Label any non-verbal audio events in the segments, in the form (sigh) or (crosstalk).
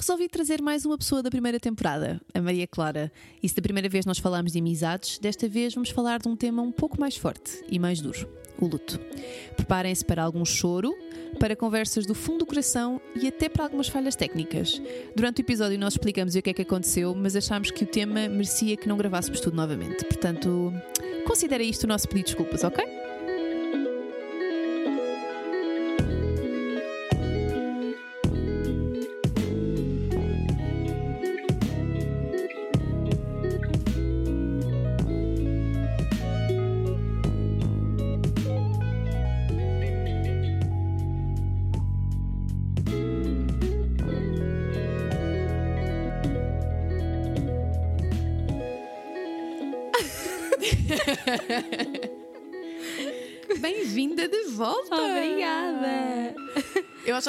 resolvi trazer mais uma pessoa da primeira temporada, a Maria Clara. E se da primeira vez nós falámos de amizades, desta vez vamos falar de um tema um pouco mais forte e mais duro: o luto. Preparem-se para algum choro, para conversas do fundo do coração e até para algumas falhas técnicas. Durante o episódio nós explicamos o que é que aconteceu, mas achámos que o tema merecia que não gravássemos tudo novamente. Portanto, considere isto o nosso pedido de desculpas, ok?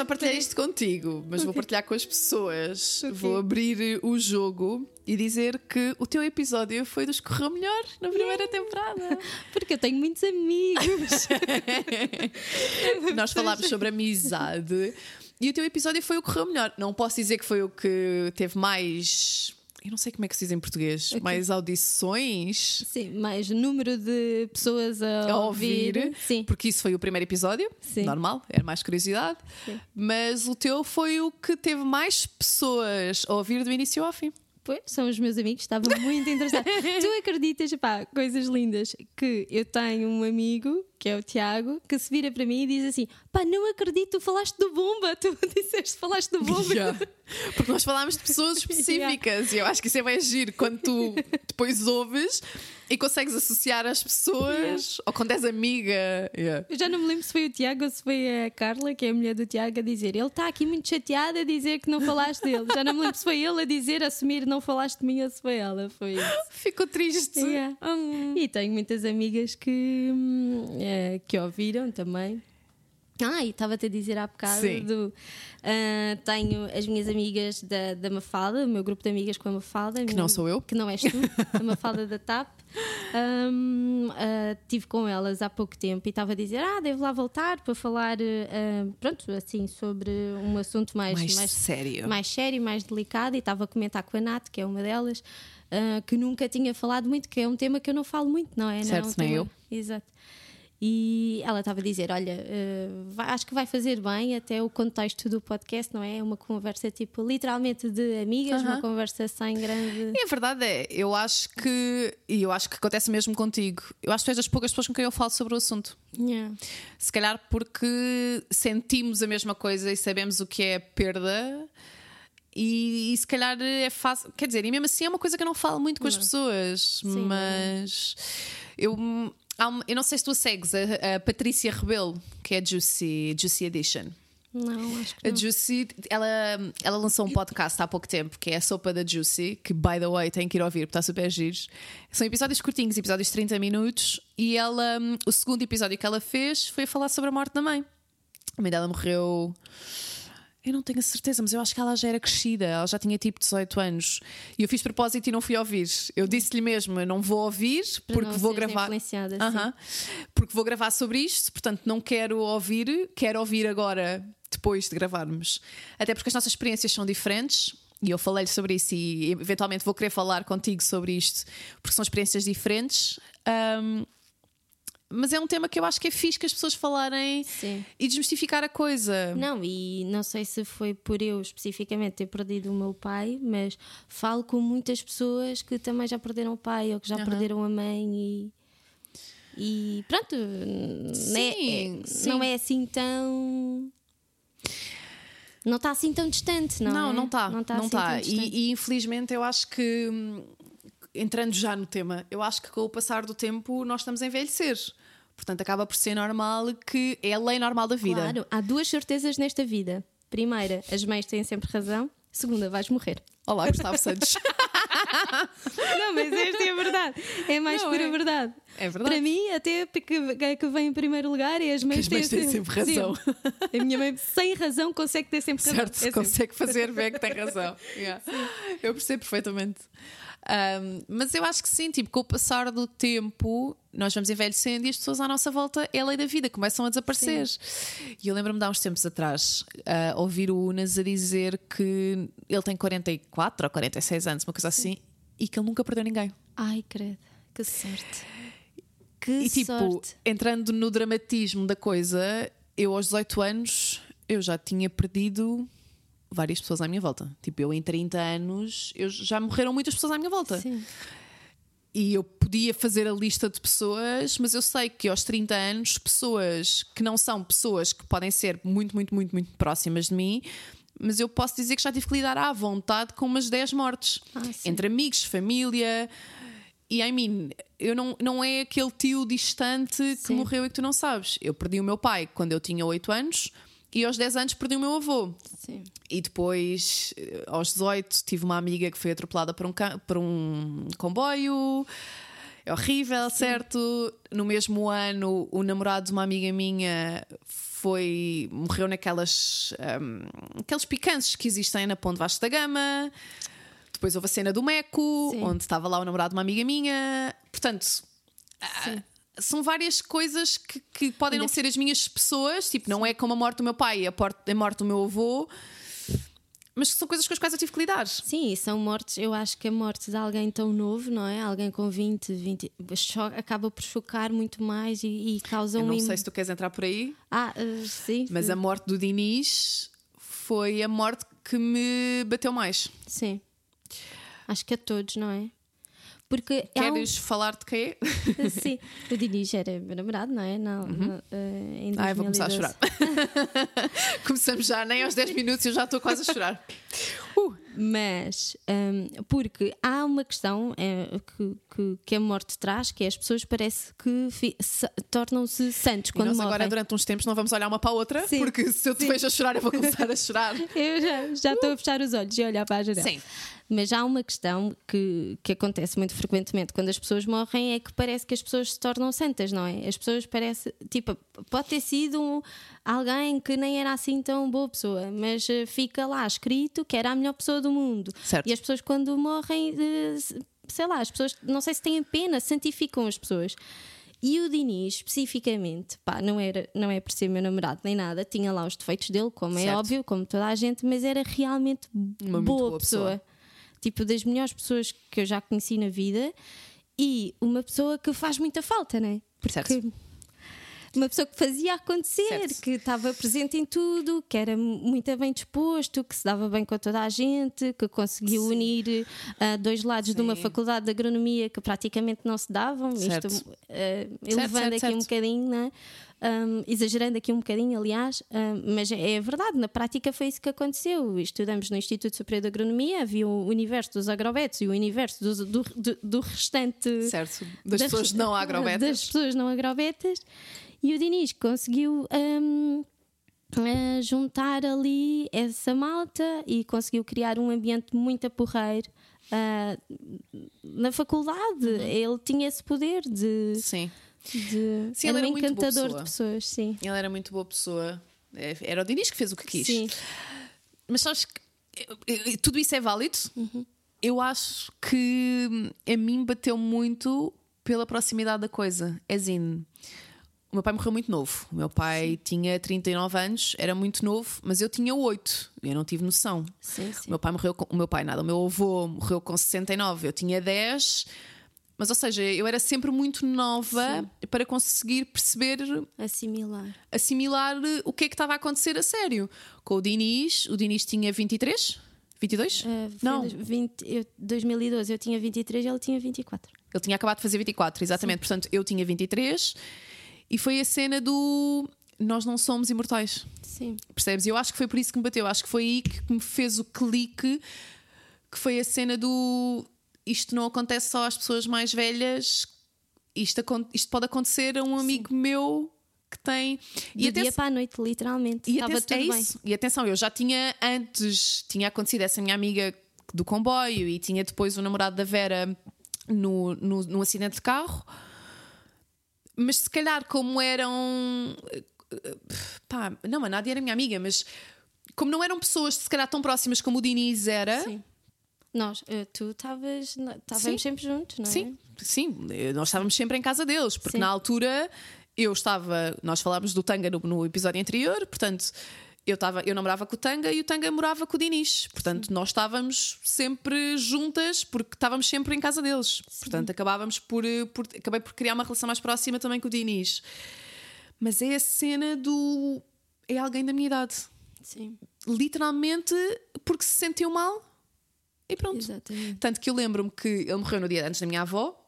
Já partilhei isto contigo, mas vou partilhar com as pessoas. Okay. Vou abrir o jogo e dizer que o teu episódio foi dos que correu melhor na primeira yeah. temporada. (laughs) Porque eu tenho muitos amigos. (laughs) Nós falámos sobre amizade e o teu episódio foi o que correu melhor. Não posso dizer que foi o que teve mais eu não sei como é que se diz em português, okay. mais audições. Sim, mais número de pessoas a, a ouvir. ouvir. Sim. Porque isso foi o primeiro episódio, Sim. normal, era mais curiosidade. Sim. Mas o teu foi o que teve mais pessoas a ouvir do início ao fim. Pois, são os meus amigos, estava muito interessado. (laughs) tu acreditas, pá, coisas lindas, que eu tenho um amigo, que é o Tiago, que se vira para mim e diz assim: pá, não acredito, tu falaste do bomba, tu (laughs) disseste, falaste do bomba. Yeah. Porque nós falámos de pessoas (laughs) específicas yeah. e eu acho que isso é bem agir quando tu depois ouves e consegues associar as pessoas ou quando és amiga. Yeah. Eu já não me lembro se foi o Tiago ou se foi a Carla, que é a mulher do Tiago, a dizer ele está aqui muito chateado a dizer que não falaste dele. Já não me lembro se foi ele a dizer, a assumir não falaste de mim ou se foi ela. Foi isso. (laughs) Ficou triste. Yeah. Hum. E tenho muitas amigas que, é, que ouviram também. Ah, e estava-te a dizer há bocado do. Uh, tenho as minhas amigas da, da Mafalda, o meu grupo de amigas com a Mafalda. Que não sou eu. Que não és tu, a Mafalda da TAP. (laughs) Um, uh, ah, tive com elas há pouco tempo e estava a dizer: Ah, devo lá voltar para falar, uh, pronto, assim, sobre um assunto mais, mais, mais sério. Mais sério, mais delicado. E estava a comentar com a Nath, que é uma delas, uh, que nunca tinha falado muito, que é um tema que eu não falo muito, não é? Certo, não, é um nem tema... eu. Exato. E ela estava a dizer: Olha, uh, vai, acho que vai fazer bem até o contexto do podcast, não é? É uma conversa tipo literalmente de amigas, uma conversa sem grande. E a verdade é, eu acho que, e eu acho que acontece mesmo contigo, eu acho que tu és das poucas pessoas com quem eu falo sobre o assunto. Yeah. Se calhar porque sentimos a mesma coisa e sabemos o que é perda. E, e, se calhar é fácil, quer dizer, e mesmo assim é uma coisa que eu não falo muito com as pessoas, Sim, mas eu eu não sei se tu segues a, a Patrícia Rebelo, que é a Juicy, Juicy Edition. Não, acho que não. A Juicy, ela, ela lançou um podcast há pouco tempo que é a Sopa da Juicy, que, by the way, tem que ir ouvir porque está super giros. São episódios curtinhos, episódios de 30 minutos. E ela, o segundo episódio que ela fez foi falar sobre a morte da mãe. A mãe dela morreu eu não tenho a certeza, mas eu acho que ela já era crescida, ela já tinha tipo 18 anos. E eu fiz propósito e não fui ouvir. Eu disse-lhe mesmo: eu não vou ouvir porque vou gravar. Uh -huh, porque vou gravar sobre isto, portanto não quero ouvir, quero ouvir agora, depois de gravarmos. Até porque as nossas experiências são diferentes. E eu falei-lhe sobre isso e eventualmente vou querer falar contigo sobre isto, porque são experiências diferentes. Um, mas é um tema que eu acho que é fixe que as pessoas falarem Sim. e desmistificar a coisa. Não, e não sei se foi por eu especificamente ter perdido o meu pai, mas falo com muitas pessoas que também já perderam o pai ou que já uhum. perderam a mãe e. E pronto, sim, é, sim. não é assim tão. Não está assim tão distante, não Não, é? não está. Não está. Não assim tá. e, e infelizmente eu acho que hum, entrando já no tema, eu acho que com o passar do tempo nós estamos a envelhecer. Portanto, acaba por ser normal que é a lei normal da vida. Claro, há duas certezas nesta vida. Primeira, as mães têm sempre razão. Segunda, vais morrer. Olá, Gustavo Santos. (laughs) não, mas esta é a verdade. É mais não, pura é, verdade. É verdade. Para mim, até que, que vem em primeiro lugar e as mães, as mães têm, sempre razão. A minha mãe, sem razão, consegue ter sempre razão. Certo, é consegue sempre. fazer ver que tem razão. (laughs) Yeah. Eu percebo perfeitamente. Um, mas eu acho que sim, tipo, com o passar do tempo, nós vamos envelhecendo e as pessoas à nossa volta é a lei da vida, começam a desaparecer. Sim. E eu lembro-me de há uns tempos atrás uh, ouvir o Unas a dizer que ele tem 44 ou 46 anos, uma coisa sim. assim, e que ele nunca perdeu ninguém. Ai, credo, que sorte. Que e tipo, sorte. entrando no dramatismo da coisa, eu aos 18 anos eu já tinha perdido várias pessoas à minha volta. Tipo, eu em 30 anos, eu já morreram muitas pessoas à minha volta. Sim. E eu podia fazer a lista de pessoas, mas eu sei que aos 30 anos, pessoas que não são pessoas que podem ser muito, muito, muito, muito próximas de mim, mas eu posso dizer que já tive que lidar à vontade com umas 10 mortes. Ah, entre amigos, família. E I mean, eu não, não é aquele tio distante sim. que morreu e que tu não sabes. Eu perdi o meu pai quando eu tinha 8 anos e aos 10 anos perdi o meu avô. Sim. E depois, eh, aos 18, tive uma amiga que foi atropelada por um, por um comboio. É horrível, Sim. certo? No mesmo ano, o namorado de uma amiga minha foi morreu naquelas um, aqueles picantes que existem na Ponte Vasco da Gama. Depois houve a cena do Meco, Sim. onde estava lá o namorado de uma amiga minha. Portanto, Sim são várias coisas que, que podem Ainda não ser as minhas pessoas, tipo, não é como a morte do meu pai, a, a morte do meu avô, mas são coisas com as quais eu tive que lidar. Sim, são mortes, eu acho que a morte de alguém tão novo, não é? Alguém com 20, 20, acaba por chocar muito mais e, e causa eu um. Não sei se tu queres entrar por aí. Ah, uh, sim. Mas a morte do Diniz foi a morte que me bateu mais. Sim. Acho que a todos, não é? Porque Queres um... falar de quê? (laughs) Sim, o Diniz era meu namorado, não é? Não, uhum. não, uh, em Ai, vou começar a chorar. (laughs) Começamos já, nem aos 10 minutos eu já estou quase a chorar. (laughs) Uh. Mas, um, porque há uma questão é, que, que, que, a morte traz, que é as pessoas parece que tornam-se santos quando nós morrem. agora, durante uns tempos, não vamos olhar uma para a outra, sim, porque se eu te vejo a chorar, eu vou começar a chorar. (laughs) eu já, já estou a fechar os olhos e olhar para a janela. Sim. Mas há uma questão que, que acontece muito frequentemente quando as pessoas morrem é que parece que as pessoas se tornam santas, não é? As pessoas parece tipo, pode ter sido alguém que nem era assim tão boa pessoa, mas eh, fica lá escrito que era a melhor pessoa do mundo. Certo. E as pessoas quando morrem, eh, sei lá, as pessoas não sei se têm pena, santificam as pessoas. E o Diniz, especificamente, pá, não, era, não é por ser meu namorado nem nada, tinha lá os defeitos dele, como é certo. é óbvio, como toda a gente, mas era realmente Uma boa, boa pessoa. pessoa tipo das melhores pessoas que eu já conheci na vida e uma pessoa que faz muita falta, né? Porque certo. Uma pessoa que fazia acontecer, certo. que estava presente em tudo, que era muito bem disposto, que se dava bem com toda a gente, que conseguiu Sim. unir uh, dois lados Sim. de uma faculdade de agronomia que praticamente não se davam, certo. isto uh, elevando aqui um bocadinho, né? Um, exagerando aqui um bocadinho, aliás, um, mas é, é verdade, na prática foi isso que aconteceu. Estudamos no Instituto Superior de Agronomia, havia o universo dos agrobetos e o universo do, do, do, do restante. Certo, das, das pessoas não agrobetas. Das pessoas não agrobetas. E o Diniz conseguiu. Um, juntar ali essa malta e conseguiu criar um ambiente muito aporreiro uh, na faculdade. Uhum. Ele tinha esse poder de. Sim de... Sim, era, era um encantador de pessoas, sim. Ele era muito boa pessoa. É, era o Dinis que fez o que quis. Sim. Mas sabes que tudo isso é válido. Uhum. Eu acho que a mim bateu muito pela proximidade da coisa. É assim, o meu pai morreu muito novo. O meu pai sim. tinha 39 anos, era muito novo, mas eu tinha 8. Eu não tive noção. Sim, sim. O meu pai morreu com... O meu pai nada, o meu avô morreu com 69. Eu tinha 10 mas, ou seja, eu era sempre muito nova Sim. para conseguir perceber. Assimilar. Assimilar eh, o que é que estava a acontecer a sério. Com o Diniz, o Diniz tinha 23? 22? Uh, não. 20, eu, 2012 eu tinha 23 e ele tinha 24. Ele tinha acabado de fazer 24, exatamente. Portanto, eu tinha 23 e foi a cena do. Nós não somos imortais. Sim. Percebes? Eu acho que foi por isso que me bateu. Acho que foi aí que me fez o clique, que foi a cena do isto não acontece só às pessoas mais velhas, isto, isto pode acontecer a um amigo Sim. meu que tem. Do e dia para a noite, literalmente. E Estava tudo é bem. E atenção, eu já tinha antes, tinha acontecido essa minha amiga do comboio e tinha depois o namorado da Vera no, no, no acidente de carro. Mas se calhar, como eram. Pá, não, a Nádia era minha amiga, mas como não eram pessoas se calhar tão próximas como o Diniz era. Sim Nós, eh, tu estavas, estávamos sempre juntos, não é? Sim, sim, nós estávamos sempre em casa deles, porque Sim. na altura eu estava, nós falámos do Tanga no, no episódio anterior, portanto. Eu, estava, eu namorava com o Tanga e o Tanga morava com o Dinis. Portanto, nós estávamos sempre juntas porque estávamos sempre em casa deles. Portanto, acabávamos por, eh, por. Acabei por criar uma relação mais próxima também com o Dinis. Mas é a cena do. É alguém da minha idade. Sim, Literalmente porque se sentiu mal e pronto. exatamente. Tanto que eu lembro-me que ele morreu no dia antes da minha avó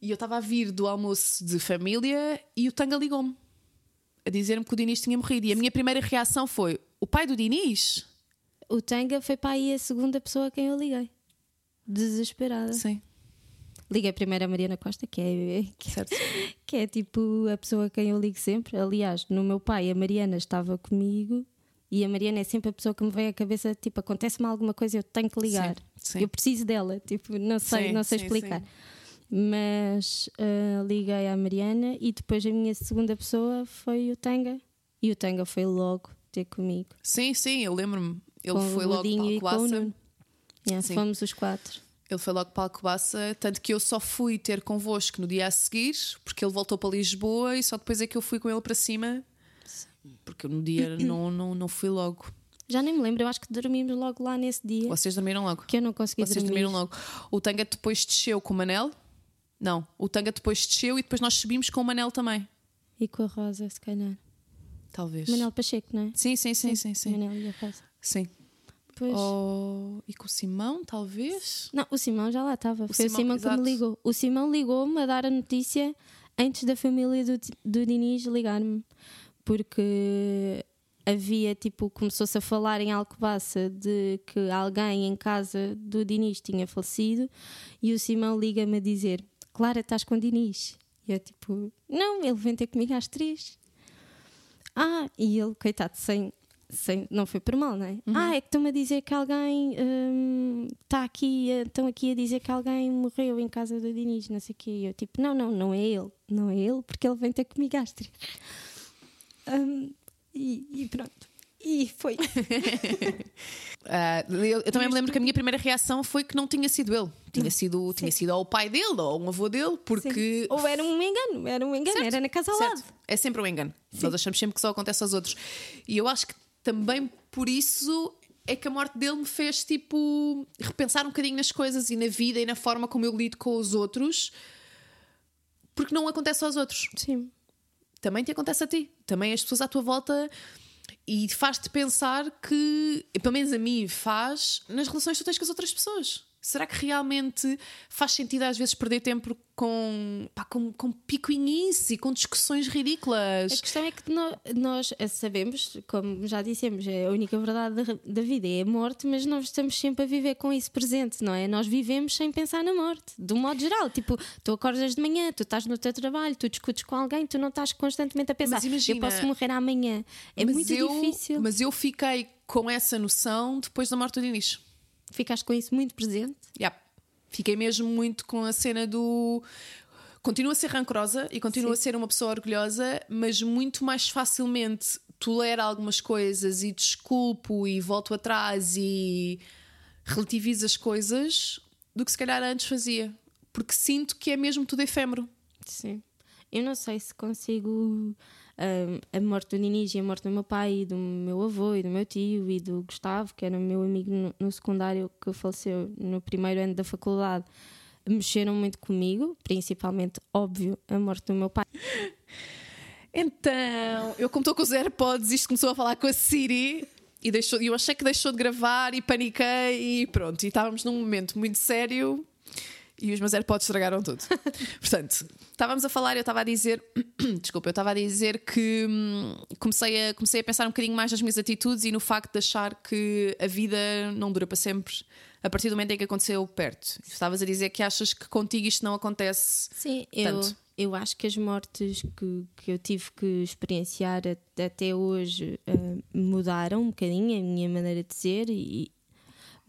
e eu estava a vir do almoço de família e o Tanga ligou-me a dizer-me que o Dinis tinha morrido. E a minha primeira reação foi: o pai do Dinis? O Tanga foi para aí a segunda pessoa a quem eu liguei. Desesperada. Sim, Liguei primeiro a Mariana Costa, que é, que, certo. (laughs) que é tipo a pessoa a quem eu ligo sempre. Aliás, no meu pai, a Mariana estava comigo e a Mariana é sempre a pessoa que me vem à cabeça: tipo, acontece-me alguma coisa, eu tenho que ligar. Sim, sim. Eu preciso dela, tipo, não sei, Sim, não sei explicar. Mas ah, liguei à Mariana e depois a minha segunda pessoa foi o Tanga. E o Tanga foi logo ter comigo. Sim, sim, eu lembro-me. Ele com foi logo para Alcobaça. Nuno. Yeah, Sim. fomos os quatro. Ele foi logo para Alcobaça, tanto que eu só fui ter convosco no dia a seguir, porque ele voltou para Lisboa e só depois é que eu fui com ele para cima. Porque no dia (clears throat) não, não, não fui logo. Já nem me lembro, eu acho que dormimos logo lá nesse dia. Vocês dormiram logo. Que eu não consegui Vocês dormir. dormiram logo. O Tanga depois desceu com o Manel. Não, o Tanga depois desceu e depois nós subimos com o Manel também. E com a Rosa, se calhar. Talvez. Manel Pacheco, não é? Sim, sim, sim, sim, sim. Manel e a Rosa. Sim. Pois. Oh, e com o Simão, talvez? Não, o Simão já lá estava. Foi Simão, o Simão que exato. me ligou. O Simão ligou-me a dar a notícia antes da família do, do Diniz ligar-me. Porque havia, tipo, começou-se a falar em Alcobaça de que alguém em casa do Diniz tinha falecido e o Simão liga-me a dizer: Clara, estás com o Diniz? E eu, tipo, não, ele vem ter comigo às três. Ah, e ele, coitado, sem, sem, não foi por mal, não é? Ah, é que estão-me a dizer que alguém está aqui, eh, estão aqui a dizer que alguém morreu em casa do Diniz, não sei o quê. E eu, tipo, não, não, não é ele, não é ele, porque ele vem ter comigo às três. Hum, e, e pronto. E foi. (laughs) Ah, eu, eu também me lembro que a minha primeira reação foi que não tinha sido ele. Tinha sido, tinha sido ou o pai dele ou um avô dele, porque. Ou era um engano, era um engano, Certo, era na casa ao certo. lado. É sempre um engano. Nós achamos sempre que só acontece aos outros. E eu acho que também por isso é que a morte dele me fez tipo repensar um bocadinho nas coisas e na vida e na forma como eu lido com os outros, porque não acontece aos outros. Sim. Também te acontece a ti. Também as pessoas à tua volta e faz-te pensar que, pelo menos a mim, faz nas relações que tu tens com as outras pessoas. Será que realmente faz sentido às vezes perder tempo com, pá, com, com picuinhice e com discussões A ridículas? questão é que nós sabemos, como já dissemos, é a única verdade da, da vida é a morte, mas nós estamos sempre a viver com isso presente, não é? Nós vivemos sem pensar na morte, de um modo geral. Tipo, tu acordas de manhã, tu estás no teu trabalho, tu discutes com alguém, tu não estás constantemente a pensar, Mas imagina- eu posso morrer amanhã. É muito eu- difícil. Mas eu fiquei com essa noção depois da morte do Dinis. Ficaste com isso muito presente. Yeah. Fiquei mesmo muito com a cena do. Continuo a ser rancorosa e continuo a ser uma pessoa orgulhosa, mas muito mais facilmente tolero algumas coisas e desculpo e volto atrás e relativizo as coisas do que se calhar antes fazia. Porque sinto que é mesmo tudo efêmero. Sim. Eu não sei se consigo. Ah, a morte do Ninis e a morte do meu pai, e do meu avô e do meu tio e do Gustavo, que era meu amigo no, no secundário que faleceu no primeiro ano da faculdade, mexeram muito comigo, principalmente, óbvio, a morte do meu pai. Então, eu como estou com os AirPods, isto começou a falar com a Siri e deixou, eu achei que deixou de gravar e paniquei e pronto. E estávamos num momento muito sério e os meus AirPods estragaram tudo. (laughs) Portanto, estávamos a falar, eu estava a dizer, (clears throat) desculpa, eu estava a dizer que hum, comecei a, comecei a pensar um bocadinho mais nas minhas atitudes e no facto de achar que a vida não dura para sempre a partir do momento em que aconteceu perto. Estavas a dizer que achas que contigo isto não acontece. Sim, eu, Tanto. eu acho que as mortes que, que eu tive que experienciar até hoje ah, mudaram um bocadinho a minha maneira de ser, e,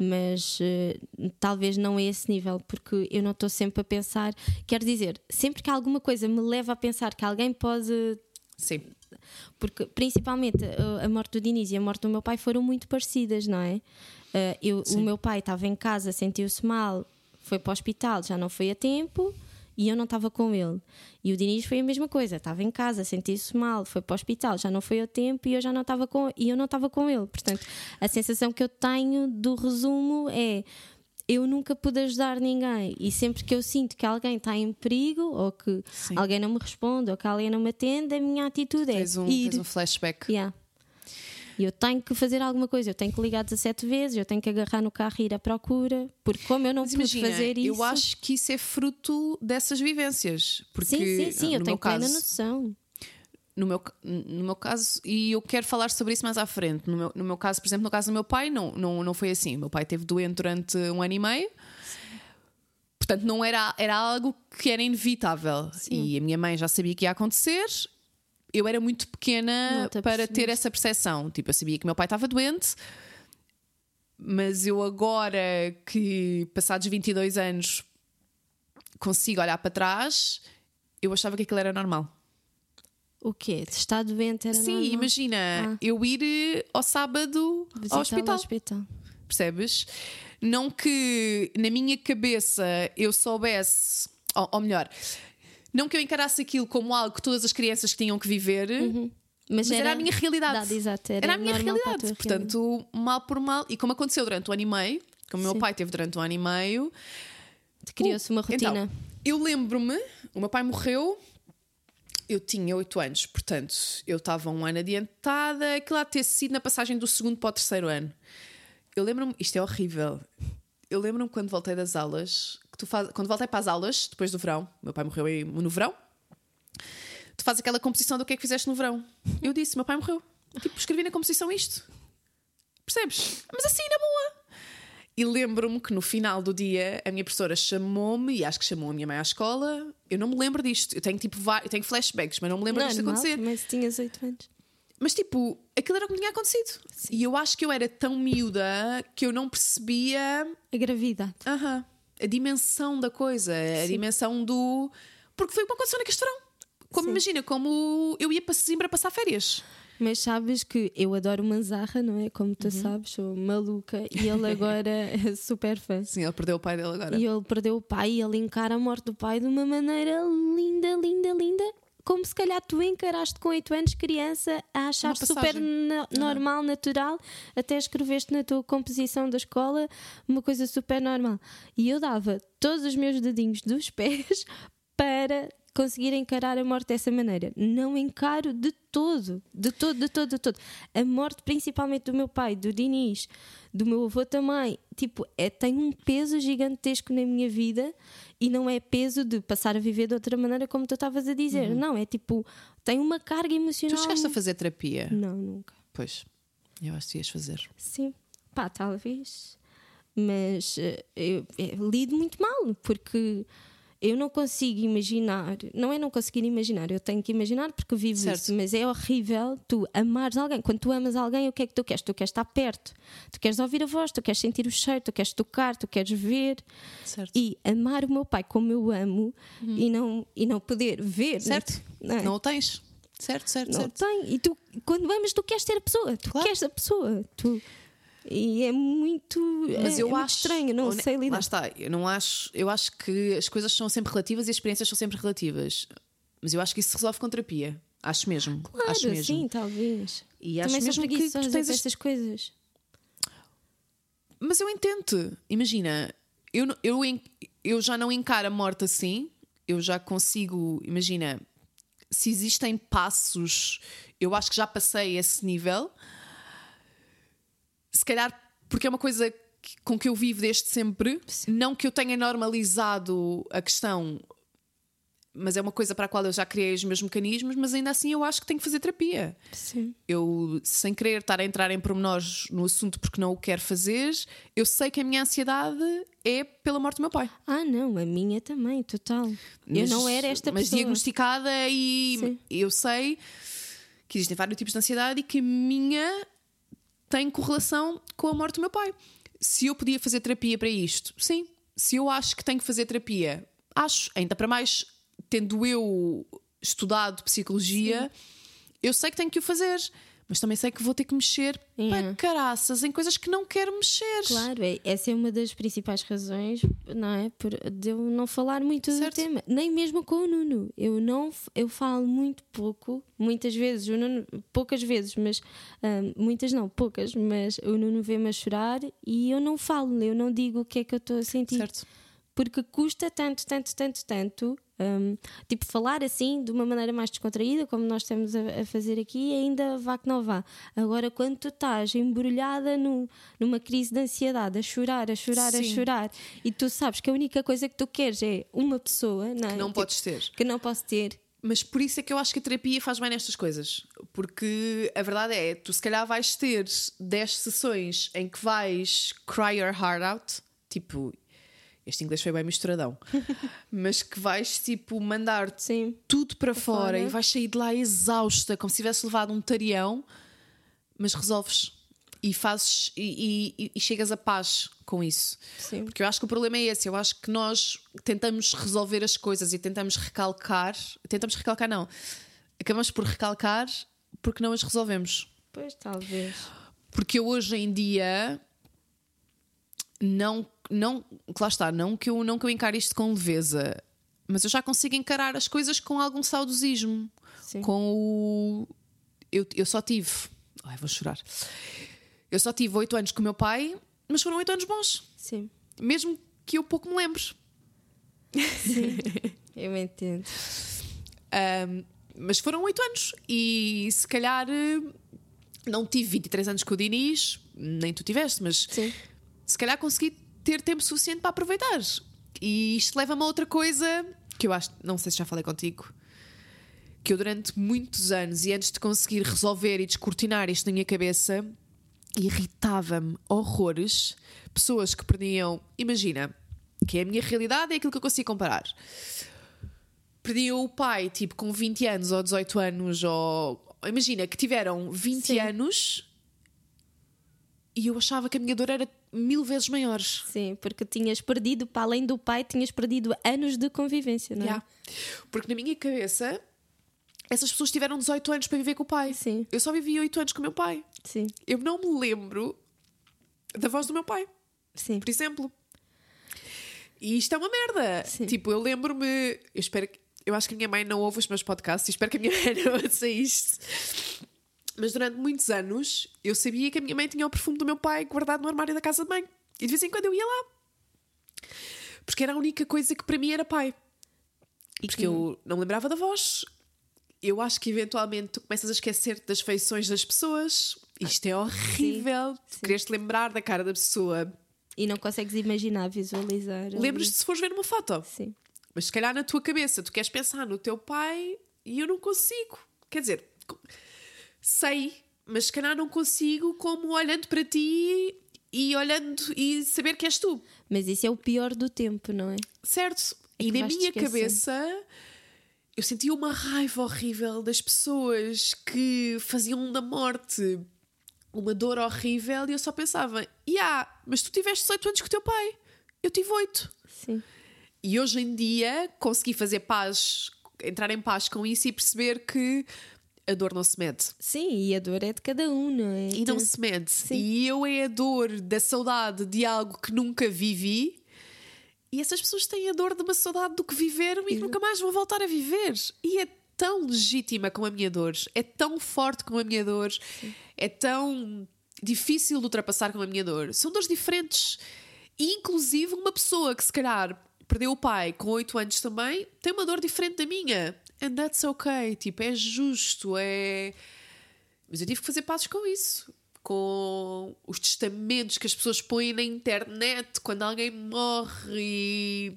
mas ah, talvez não a esse nível, porque eu não estou sempre a pensar. Quero dizer, sempre que alguma coisa me leva a pensar que alguém pode Sim. porque principalmente a, a morte do Diniz e a morte do meu pai foram muito parecidas, não é? Uh, eu, o meu pai estava em casa, sentiu-se mal, foi para o hospital, já não foi a tempo e eu não estava com ele. E o Diniz foi a mesma coisa, estava em casa, sentiu-se mal, foi para o hospital, já não foi a tempo e eu já não estava com e eu não estava com ele. Portanto, a sensação que eu tenho do resumo é eu nunca pude ajudar ninguém e sempre que eu sinto que alguém está em perigo ou que Sim. alguém não me responde ou que alguém não me atende, a minha atitude é um, ir. Tens um flashback. Yeah. Eu tenho que fazer alguma coisa, eu tenho que ligar 17 vezes, eu tenho que agarrar no carro e ir à procura, porque como eu não Mas pude imagina, fazer isso. Eu acho que isso é fruto dessas vivências. Porque, sim, sim, sim, eu tenho plena caso, noção. No meu, no meu caso, e eu quero falar sobre isso mais à frente. No meu, no meu caso, por exemplo, no caso do meu pai, não, não, não foi assim. Meu pai teve doente durante um ano e meio. Portanto, não era, era algo que era inevitável. Sim. E a minha mãe já sabia que ia acontecer eu era muito pequena para ter essa percepção. Tipo, eu sabia que meu pai estava doente, mas eu agora que, passados 22 anos, consigo olhar para trás, eu achava que aquilo era normal. O quê? Estar doente era Sim, normal? imagina, ah. eu ir eh, ao sábado Visitar ao hospital. hospital. Percebes? Não que na minha cabeça eu soubesse, ou, ou melhor, não que eu encarasse aquilo como algo que todas as crianças tinham que viver. Uhum. Mas, mas era, era, a minha realidade. Exato, era, era, a minha realidade. Portanto, realidade. mal por mal. E como aconteceu durante o ano e meio, como o meu pai teve durante o ano e meio, criou-se uma rotina. Então, eu lembro-me, o meu pai morreu, eu tinha 8 anos, portanto, eu estava um ano adiantada, aquilo de ter sido na passagem do segundo para o terceiro ano. Eu lembro-me, isto é horrível. Eu lembro-me quando voltei das aulas, tu faz, quando voltei para as aulas, depois do verão, meu pai morreu aí no verão, tu fazes aquela composição do que é que fizeste no verão. Eu disse, meu pai morreu. Tipo, escrevi na composição isto. Percebes? Mas assim, na boa. E lembro-me que no final do dia a minha professora chamou-me e acho que chamou a minha mãe à escola. Eu não me lembro disto. Eu tenho tipo eu tenho flashbacks, mas não me lembro não, disto acontecer. Mas tinhas 8 anos. Mas tipo, aquilo era o que me tinha acontecido. Sim. E eu acho que eu era tão miúda que eu não percebia a gravidade. Aham. Uh -huh a dimensão da coisa, a Sim. dimensão do. Porque foi uma aconteceu na Castorão. Como Sim. imagina, como eu ia para Sesimbra passar férias. Mas sabes que eu adoro Manzarra, não é? Como tu uhum. sabes, sou maluca e ele (laughs) agora é super fã. Sim, ele perdeu o pai dele agora. E ele perdeu o pai e ele encara a morte do pai de uma maneira linda, linda, linda como se calhar tu encaraste com 8 anos criança a achar super no normal, natural, até escreveste na tua composição da escola uma coisa super normal. E eu dava todos os meus dedinhos dos (laughs) pés para conseguir encarar a morte dessa maneira. Não encaro de todo, de todo, de todo, de todo. A morte, principalmente do meu pai, do Diniz, do meu avô também, tipo, é, tem um peso gigantesco na minha vida e não é peso de passar a viver de outra maneira, como tu estavas a dizer. Uhum. Não, é tipo, tem uma carga emocional. Tu chegaste a fazer terapia? Não, nunca. Pois, eu acho que ias fazer. Sim, pá, talvez. Mas eh, eu, eu lido muito mal, porque eu não consigo imaginar, não é não conseguir imaginar, eu tenho que imaginar porque vivo certo. isso, mas é horrível tu amares alguém. Quando tu amas alguém, o que é que tu queres? Tu queres estar perto, tu queres ouvir a voz, tu queres sentir o cheiro, tu queres tocar, tu queres ver. Certo. E amar o meu pai como eu amo uhum. e, não, e não poder ver. Certo. Não, é? não o tens. Certo, certo, não certo. Tem. E tu, quando amas, tu queres ter a pessoa, tu claro. queres a pessoa. Tu, e é muito, Mas é, eu é acho, estranho, não sei lidar. Lá está, eu não acho, eu acho que as coisas são sempre relativas e as experiências são sempre relativas. Mas eu acho que isso se resolve com terapia. Acho mesmo. Claro, acho mesmo. sim, talvez. E acho Também mesmo que tu tens essas coisas. Mas eu entendo. Imagina, eu, eu, eu já não encaro a morte assim. Eu já consigo, imagina, se existem passos, eu acho que já passei esse nível se calhar porque é uma coisa com que eu vivo desde sempre, Sim. não que eu tenha normalizado a questão, mas é uma coisa para a qual eu já criei os meus mecanismos, mas ainda assim eu acho que tenho que fazer terapia. Sim. Eu, sem querer estar a entrar em pormenores no assunto porque não o quero fazer, eu sei que a minha ansiedade é pela morte do meu pai. Ah, não, a minha também, total. Mas, eu não era esta mas pessoa. Mas diagnosticada e Sim. eu sei que existem vários tipos de ansiedade e que a minha tem correlação com a morte do meu pai. Se eu podia fazer terapia para isto, sim. Se eu acho que tenho que fazer terapia, acho. Ainda para mais, tendo eu estudado psicologia, sim. eu sei que tenho que o fazer. Mas também sei que vou ter que mexer Yeah. para caraças em coisas que não quero mexer. Claro, é, essa é uma das principais razões, não é? Por, de eu não falar muito Certo. do tema, nem mesmo com o Nuno. Eu não eu falo muito pouco, muitas vezes, o Nuno, poucas vezes, mas hum, muitas não, poucas, mas o Nuno vê-me a chorar e eu não falo, eu não digo o que é que eu estou a sentir. Certo? porque custa tanto, tanto, tanto, tanto. Hum, tipo, falar assim de uma maneira mais descontraída, como nós estamos a, a fazer aqui, ainda vá que não vá. Agora, quando tu estás embrulhada no, numa crise de ansiedade, a chorar, a chorar, a Sim. chorar, e tu sabes que a única coisa que tu queres é uma pessoa não, é? Que não Tipo, podes ter. que não posso ter. Mas por isso é que eu acho que a terapia faz bem nestas coisas. Porque a verdade é, tu se calhar vais ter 10 sessões em que vais cry your heart out, tipo, este inglês foi bem misturadão, (laughs) mas que vais tipo mandar-te Sim. tudo para fora, fora. e vais sair de lá exausta, como se tivesse levado um tarião, mas resolves e fazes e, e- e chegas a paz com isso. Sim. Porque eu acho que o problema é esse. Eu acho que nós tentamos resolver as coisas e tentamos recalcar. Tentamos recalcar, não. Acabamos por recalcar porque não as resolvemos. Pois, talvez. Porque eu hoje em dia não, não, lá está, não que eu não que eu encare isto com leveza, mas eu já consigo encarar as coisas com algum saudosismo, Sim. com o eu, eu só tive, ai, vou chorar. Eu só tive oito anos com o meu pai, mas foram oito anos bons, Sim. mesmo que eu pouco me lembre. (laughs) Eu entendo. Um, mas foram oito anos e se calhar eh, não tive 23 anos com o Diniz, nem tu tiveste, mas Sim. se calhar consegui ter tempo suficiente para aproveitar. E isto leva-me a outra coisa que eu acho, não sei se já falei contigo, que eu durante muitos anos e antes de conseguir resolver e descortinar isto na minha cabeça, irritava-me horrores pessoas que perdiam, imagina, que é a minha realidade, é aquilo que eu consigo comparar. Perdiam o pai, tipo, com 20 anos ou 18 anos, ou imagina que tiveram 20 Sim. anos e eu achava que a minha dor era mil vezes maior. Sim, porque tinhas perdido, para além do pai, tinhas perdido anos de convivência, não é? Yeah. Porque na minha cabeça, essas pessoas tiveram 18 anos para viver com o pai. Sim. Eu só vivi 8 anos com o meu pai. Sim, Eu não me lembro da voz do meu pai, sim. por exemplo. E isto é uma merda. Sim. Tipo, eu lembro-me. Eu espero que. Eu acho que a minha mãe não ouve os meus podcasts e espero que a minha (laughs) mãe não ouça isto. Mas durante muitos anos eu sabia que a minha mãe tinha o perfume do meu pai guardado no armário da casa de mãe. E de vez em quando eu ia lá. Porque era a única coisa que para mim era pai. E Porque que- eu não me lembrava da voz. Eu acho que eventualmente tu começas a esquecer das feições das pessoas. Isto é horrível. Queres te lembrar da cara da pessoa. E não consegues imaginar, visualizar. ali. Lembras-te se fores ver uma foto. Sim. Mas se calhar na tua cabeça tu queres pensar no teu pai e eu não consigo. Quer dizer, sei, mas se calhar não consigo como olhando para ti e olhando e saber que és tu. Mas isso é o pior do tempo, não é? Certo? É e na minha esquecendo. cabeça eu sentia uma raiva horrível das pessoas que faziam da morte uma dor horrível e eu só pensava, yeah, mas tu tiveste 18 anos com o teu pai, eu tive 8. Sim. E hoje em dia consegui fazer paz, entrar em paz com isso e perceber que a dor não se mede. Sim, e a dor é de cada um, não é? E não Tu- se mede. Sim. E eu é a dor da saudade de algo que nunca vivi. E essas pessoas têm a dor de uma saudade do que viveram e que nunca mais vão voltar a viver. E é tão legítima como a minha dor, é tão forte como a minha dor, é tão difícil de ultrapassar como a minha dor. São dores diferentes. E, inclusive, uma pessoa que se calhar perdeu o pai com 8 anos também tem uma dor diferente da minha. And that's okay. Tipo, é justo, é. Mas eu tive que fazer passos com isso. Com os testamentos que as pessoas põem na internet quando alguém morre e.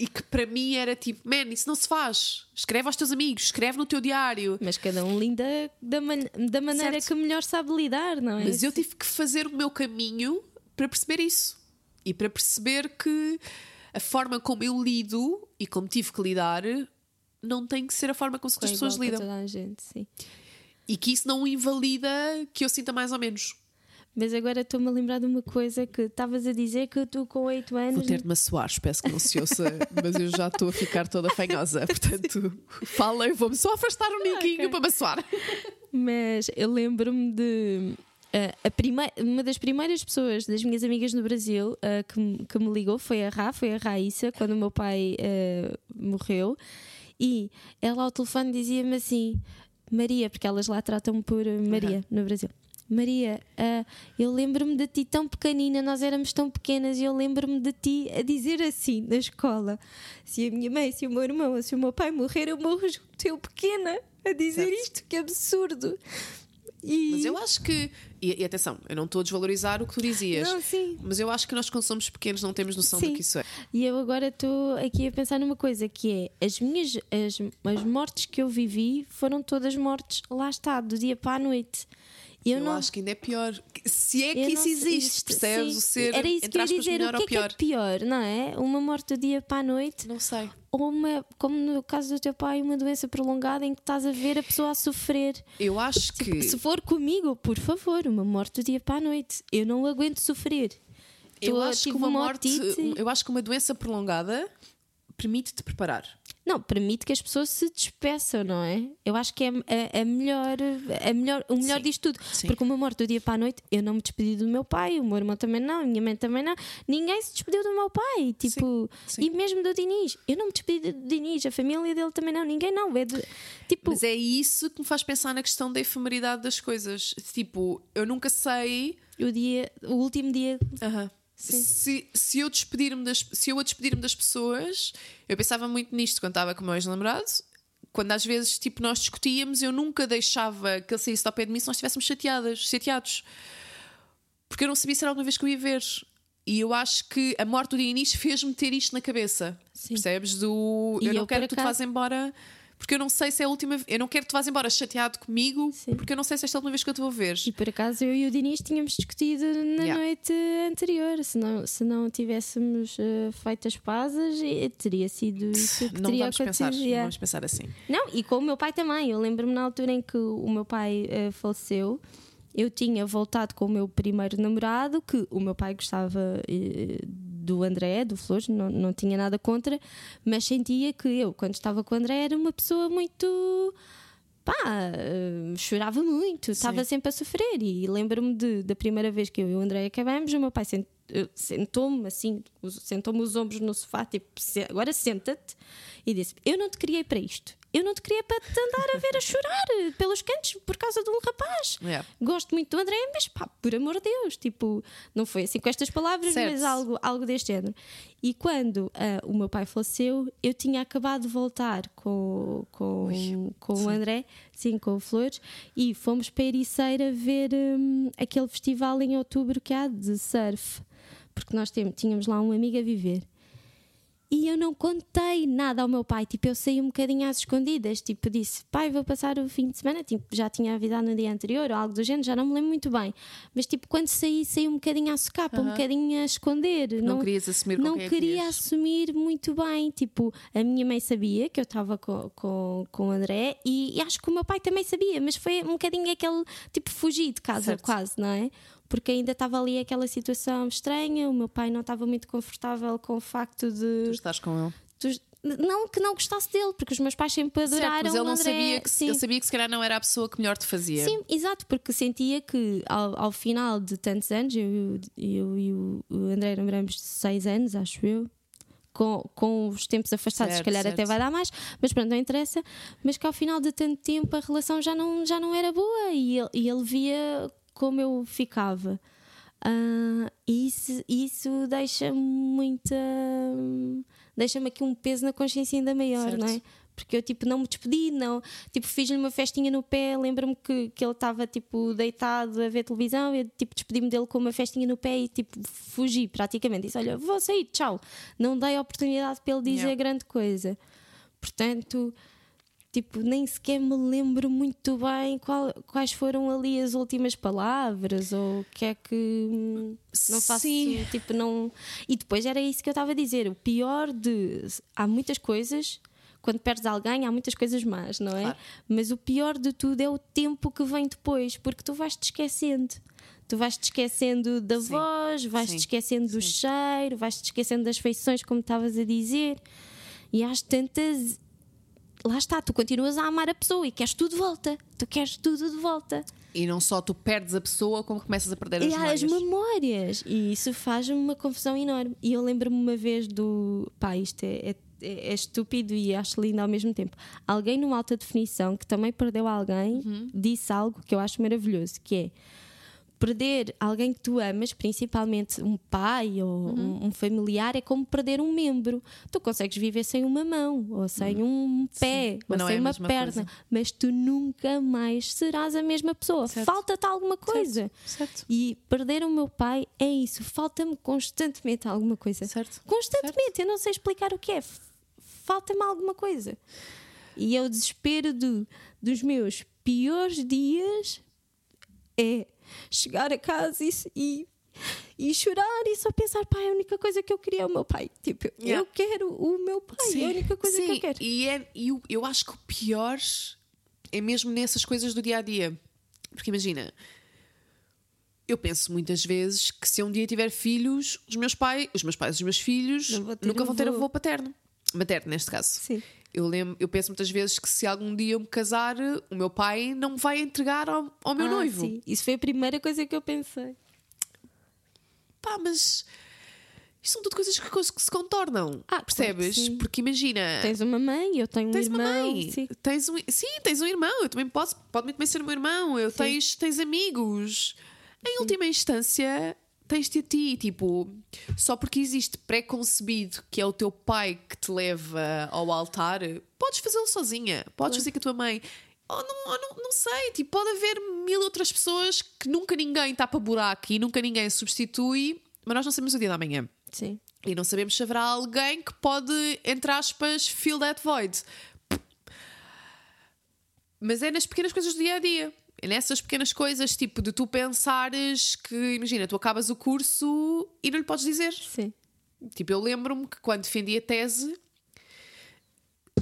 E que para mim era tipo, man, isso não se faz. Escreve aos teus amigos, escreve no teu diário. Mas cada um linda da, man- da maneira Certo. que melhor sabe lidar, não é? Mas eu tive que fazer o meu caminho para perceber isso. E para perceber que a forma como eu lido e como tive que lidar não tem que ser a forma como as É pessoas lidam. toda a gente, sim. E que isso não invalida que eu sinta mais ou menos. Mas agora estou-me a lembrar de uma coisa que estavas a dizer que tu com 8 anos. Vou ter de me assoar, peço que não se ouça, (laughs) mas eu já estou a ficar toda fanhosa. Portanto, fala, eu vou-me só afastar um niquinho ok. para me assoar. mas eu lembro-me de. Uh, a prime... Uma das primeiras pessoas das minhas amigas no Brasil uh, que, me, que me ligou foi a Ra, foi a Raíssa, quando o meu pai uh, morreu. E ela ao telefone dizia-me assim: Maria, porque elas lá tratam-me por Maria uhum. no Brasil. Maria, uh, eu lembro-me de ti tão pequenina, nós éramos tão pequenas e eu lembro-me de ti a dizer assim na escola: se a minha mãe, se o meu irmão se o meu pai morrer, eu morro junto, eu pequena, a dizer certo. isto, que absurdo. E... Mas eu acho que. E, e, atenção, eu não estou a desvalorizar o que tu dizias. Não, sim. Mas eu acho que nós, quando somos pequenos, não temos noção sim. do que isso é. E eu agora estou aqui a pensar numa coisa que é as minhas as, as mortes que eu vivi foram todas mortes, lá está, do dia para a noite. Eu, eu não... acho que ainda é pior. Se é que eu isso existe, percebes? Sim. O ser, Era isso que eu ia dizer. o que. É, que é pior, não é? Uma morte do dia para a noite. Não sei. Ou uma, como no caso do teu pai, uma doença prolongada em que estás a ver a pessoa a sofrer. Eu acho que. Se, se for comigo, por favor, uma morte do dia para a noite. Eu não aguento sofrer. Eu acho que uma morte, eu acho que uma doença prolongada permite-te preparar. Não, permite que as pessoas se despeçam, não é? Eu acho que é a, a melhor, a melhor, o melhor Sim. disto tudo. Sim. Porque uma morte do dia para a noite, eu não me despedi do meu pai, o meu irmão também não, a minha mãe também não. Ninguém se despediu do meu pai. Tipo, Sim. e mesmo do Diniz. Eu não me despedi do Diniz, a família dele também não, ninguém não. É de, tipo... Mas é isso que me faz pensar na questão da efemeridade das coisas. Tipo, eu nunca sei. O dia, o último dia. Aham. Uh -huh. Se, se eu despedir-me das se eu a despedir-me das pessoas, eu pensava muito nisto quando estava com o meu ex-namorado. Quando às vezes tipo, nós discutíamos, eu nunca deixava que ele saísse ao pé de mim se nós estivéssemos chateadas, chateados. Porque eu não sabia se era alguma vez que eu ia ver. E eu acho que a morte do Dionísio fez-me ter isto na cabeça. Sim. Percebes? Do eu, eu não quero que tu te vás embora porque eu não sei se é a última Eu não quero que tu vás embora chateado comigo, Sim. porque eu não sei se esta é a última vez que eu te vou ver. E por acaso eu e o Diniz tínhamos discutido na yeah. noite anterior. Se não, se não tivéssemos uh, feito as pazes, teria sido (laughs) isso que não teria vamos pensar, yeah. Não vamos pensar assim. Não, e com o meu pai também. Eu lembro-me na altura em que o meu pai uh, faleceu eu tinha voltado com o meu primeiro namorado, que o meu pai gostava eh, do André, do Flores, não, não tinha nada contra, mas sentia que eu, quando estava com o André, era uma pessoa muito. pá, uh, chorava muito, estava sempre a sofrer. E lembro-me da primeira vez que eu e o André acabamos, o meu pai sentou-me assim, sentou-me os ombros no sofá, tipo, agora senta-te, e disse: Eu não te criei para isto eu não te queria para te andar a ver a chorar pelos cantos por causa de um rapaz. Yeah. Gosto muito do André, mas pá, por amor de Deus, tipo, não foi assim com estas palavras, certo. mas algo, algo deste género. E quando uh, o meu pai faleceu, eu tinha acabado de voltar com, com, Ui, com o André, sim, com o Flores, e fomos para Ericeira ver um, aquele festival em outubro que há de surf, porque nós tínhamos lá um amigo a viver. E eu não contei nada ao meu pai, tipo, eu saí um bocadinho às escondidas, tipo, disse, pai, vou passar o fim de semana, tipo, já tinha avisado no dia anterior ou algo do género, já não me lembro muito bem, mas tipo, quando saí, saí um bocadinho à socapa, um bocadinho a esconder. Não, não querias assumir Não é queria assumir muito bem, tipo, a minha mãe sabia que eu estava com, com, com o André e, e, acho que o meu pai também sabia, mas foi um bocadinho aquele, tipo, fugir de casa certo. quase, não é? Porque ainda estava ali aquela situação estranha, o meu pai não estava muito confortável com o facto de. Tu estás com ele. Tu, não que não gostasse dele, porque os meus pais sempre adoraram certo, mas ele não André. sabia que, ele sabia que se calhar não era a pessoa que melhor te fazia. Sim, exato, porque sentia que ao, ao final de tantos anos, eu, eu, e o André namoramos seis anos, acho eu, com, com os tempos afastados, certo, se calhar certo. até vai dar mais, mas pronto, não interessa. Mas que ao final de tanto tempo a relação já não, já não era boa e ele, e ele via como eu ficava. Uh, isso, isso deixa-me muita. deixa-me aqui um peso na consciência ainda maior, certo. não é? Porque eu tipo não me despedi, não. Tipo, fiz-lhe uma festinha no pé, lembro-me que, que ele estava tipo deitado a ver televisão, eu tipo despedi-me dele com uma festinha no pé e tipo fugi praticamente. Disse: Olha, vou sair, tchau. Não dei oportunidade para ele dizer yeah. grande coisa. Portanto, tipo, nem sequer me lembro muito bem qual, quais foram ali as últimas palavras ou o que é que não faço, Sim. tipo, não. E depois era isso que eu estava a dizer. O pior de. Há muitas coisas. Quando perdes alguém, há muitas coisas más, não é? Claro. Mas o pior de tudo é o tempo que vem depois, porque tu vais te esquecendo. Tu vais te esquecendo da Sim. voz, vais te esquecendo do cheiro, vais te esquecendo das feições, como estavas a dizer. E às tantas lá está, tu continuas a amar a pessoa e queres tudo de volta. Tu queres tudo de volta. E não só tu perdes a pessoa, como começas a perder as memórias. as memórias. E isso faz-me uma confusão enorme. E eu lembro-me uma vez do. Pá, isto é, é, é estúpido e acho lindo ao mesmo tempo. Alguém numa alta definição que também perdeu alguém Uhum. disse algo que eu acho maravilhoso, que é perder alguém que tu amas, principalmente um pai ou Uhum. um, um familiar, é como perder um membro. Tu consegues viver sem uma mão, ou sem um pé, Uhum. mas ou não sem é uma perna, coisa. mas tu nunca mais serás a mesma pessoa. Certo. Falta-te alguma coisa. Certo. E perder o meu pai é isso. Falta-me constantemente alguma coisa. Certo. Constantemente. Eu não sei explicar o que é. Falta-me alguma coisa. E é o desespero do, dos meus piores dias é chegar a casa e, e, e chorar e só pensar, pai, a única coisa que eu queria é o meu pai. Tipo, Yeah. eu quero o meu pai. É a única coisa que Sim, eu quero. E, é, e eu, eu acho que o pior é mesmo nessas coisas do dia a dia. Porque imagina, eu penso muitas vezes que se um dia tiver filhos, os meus pais, os meus pais, os meus filhos nunca vão ter avô paterno. Materno, neste caso. Sim. Eu, lembro, eu penso muitas vezes que se algum dia eu me casar, o meu pai não me vai entregar ao, ao meu Ah, noivo. sim. Isso foi a primeira coisa que eu pensei. Pá, mas isto são tudo coisas que, que se contornam. Ah, claro percebes? sim. Porque imagina. Tens uma mãe, eu tenho um Tens irmão. uma mãe, Sim. Tens um, sim, tens um irmão. Eu também posso, pode muito bem ser o meu irmão. Eu tens, tens amigos. Em última instância, tens-te a ti. Tipo, só porque existe pré-concebido que é o teu pai que te leva ao altar, podes fazê-lo sozinha. Podes fazer com a tua mãe. Ou não, ou não, não sei, tipo, pode haver mil outras pessoas que nunca ninguém tapa buraco e nunca ninguém substitui, mas nós não sabemos o dia da manhã. Sim. E não sabemos se haverá alguém que pode, entre aspas, fill that void. Mas é nas pequenas coisas do dia a dia. É nessas pequenas coisas, tipo, de tu pensares que, imagina, tu acabas o curso e não lhe podes dizer. Sim. Tipo, eu lembro-me que quando defendi a tese,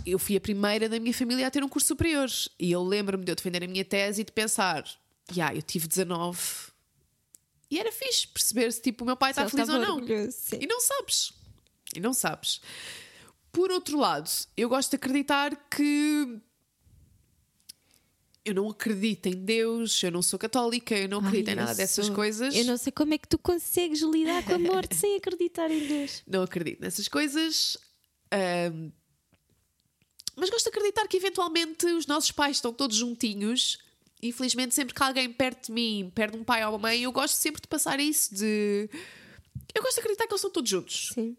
eu fui a primeira da minha família a ter um curso superior. E eu lembro-me de eu defender a minha tese e de pensar, já, eu tive 19. E era fixe perceber se tipo, o meu pai está feliz ou não. sim. E não sabes. E não sabes. Por outro lado, eu gosto de acreditar que eu não acredito em Deus, eu não sou católica, eu não acredito Ai, em nada dessas sou- coisas. Eu não sei como é que tu consegues lidar com a morte (laughs) sem acreditar em Deus. não acredito nessas coisas. Ahm, mas gosto de acreditar que eventualmente os nossos pais estão todos juntinhos. Infelizmente, sempre que alguém perto de mim perde um pai ou uma mãe, eu gosto sempre de passar isso de. Eu gosto de acreditar que eles estão todos juntos. Sim.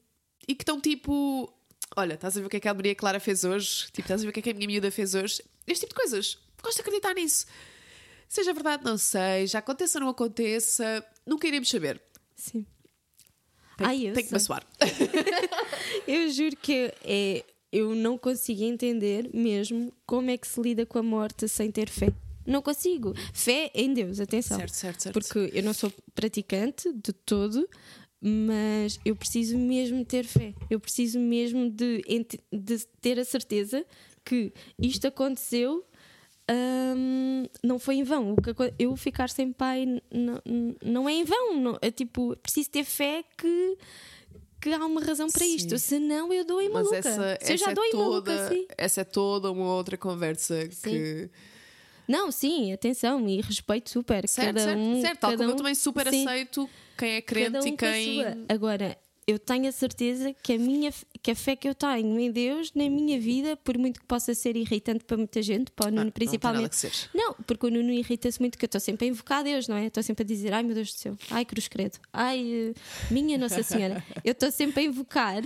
E que estão tipo. Olha, estás a ver o que é que a Maria Clara fez hoje? Tipo, estás a ver o que é que a minha miúda fez hoje? Este tipo de coisas. Gosto de acreditar nisso. Seja verdade, não sei. Já aconteça ou não aconteça, nunca iremos saber. Sim. Tem, Ai, tem que maçoar. (laughs) Eu juro que é, eu não consigo entender mesmo como é que se lida com a morte sem ter fé. Não consigo. Fé em Deus, atenção. Certo, certo, certo. Porque eu não sou praticante de todo, mas eu preciso mesmo ter fé. Eu preciso mesmo de, de ter a certeza que isto aconteceu. Hum, não foi em vão. Eu ficar sem pai n- n- não é em vão. Não, é tipo, preciso ter fé que, que há uma razão para isto. Senão eu dou em Mas maluca. essa, Se eu já é dou em toda, maluca, sim. essa é toda uma outra conversa que. Não, sim, atenção e respeito super. Certo, cada certo, um, certo. Tal cada como eu um- também super sim. aceito quem é crente um e quem. Agora, eu tenho a certeza que a, minha, que a fé que eu tenho em Deus, na minha vida, por muito que possa ser irritante para muita gente, para o Nuno Ah, Não principalmente. ser. Não, porque o Nuno irrita-se muito, que eu estou sempre a invocar a Deus, não é? Estou sempre a dizer, ai meu Deus do céu, ai cruz credo, ai eh, minha Nossa Senhora. (laughs) eu estou sempre a invocar,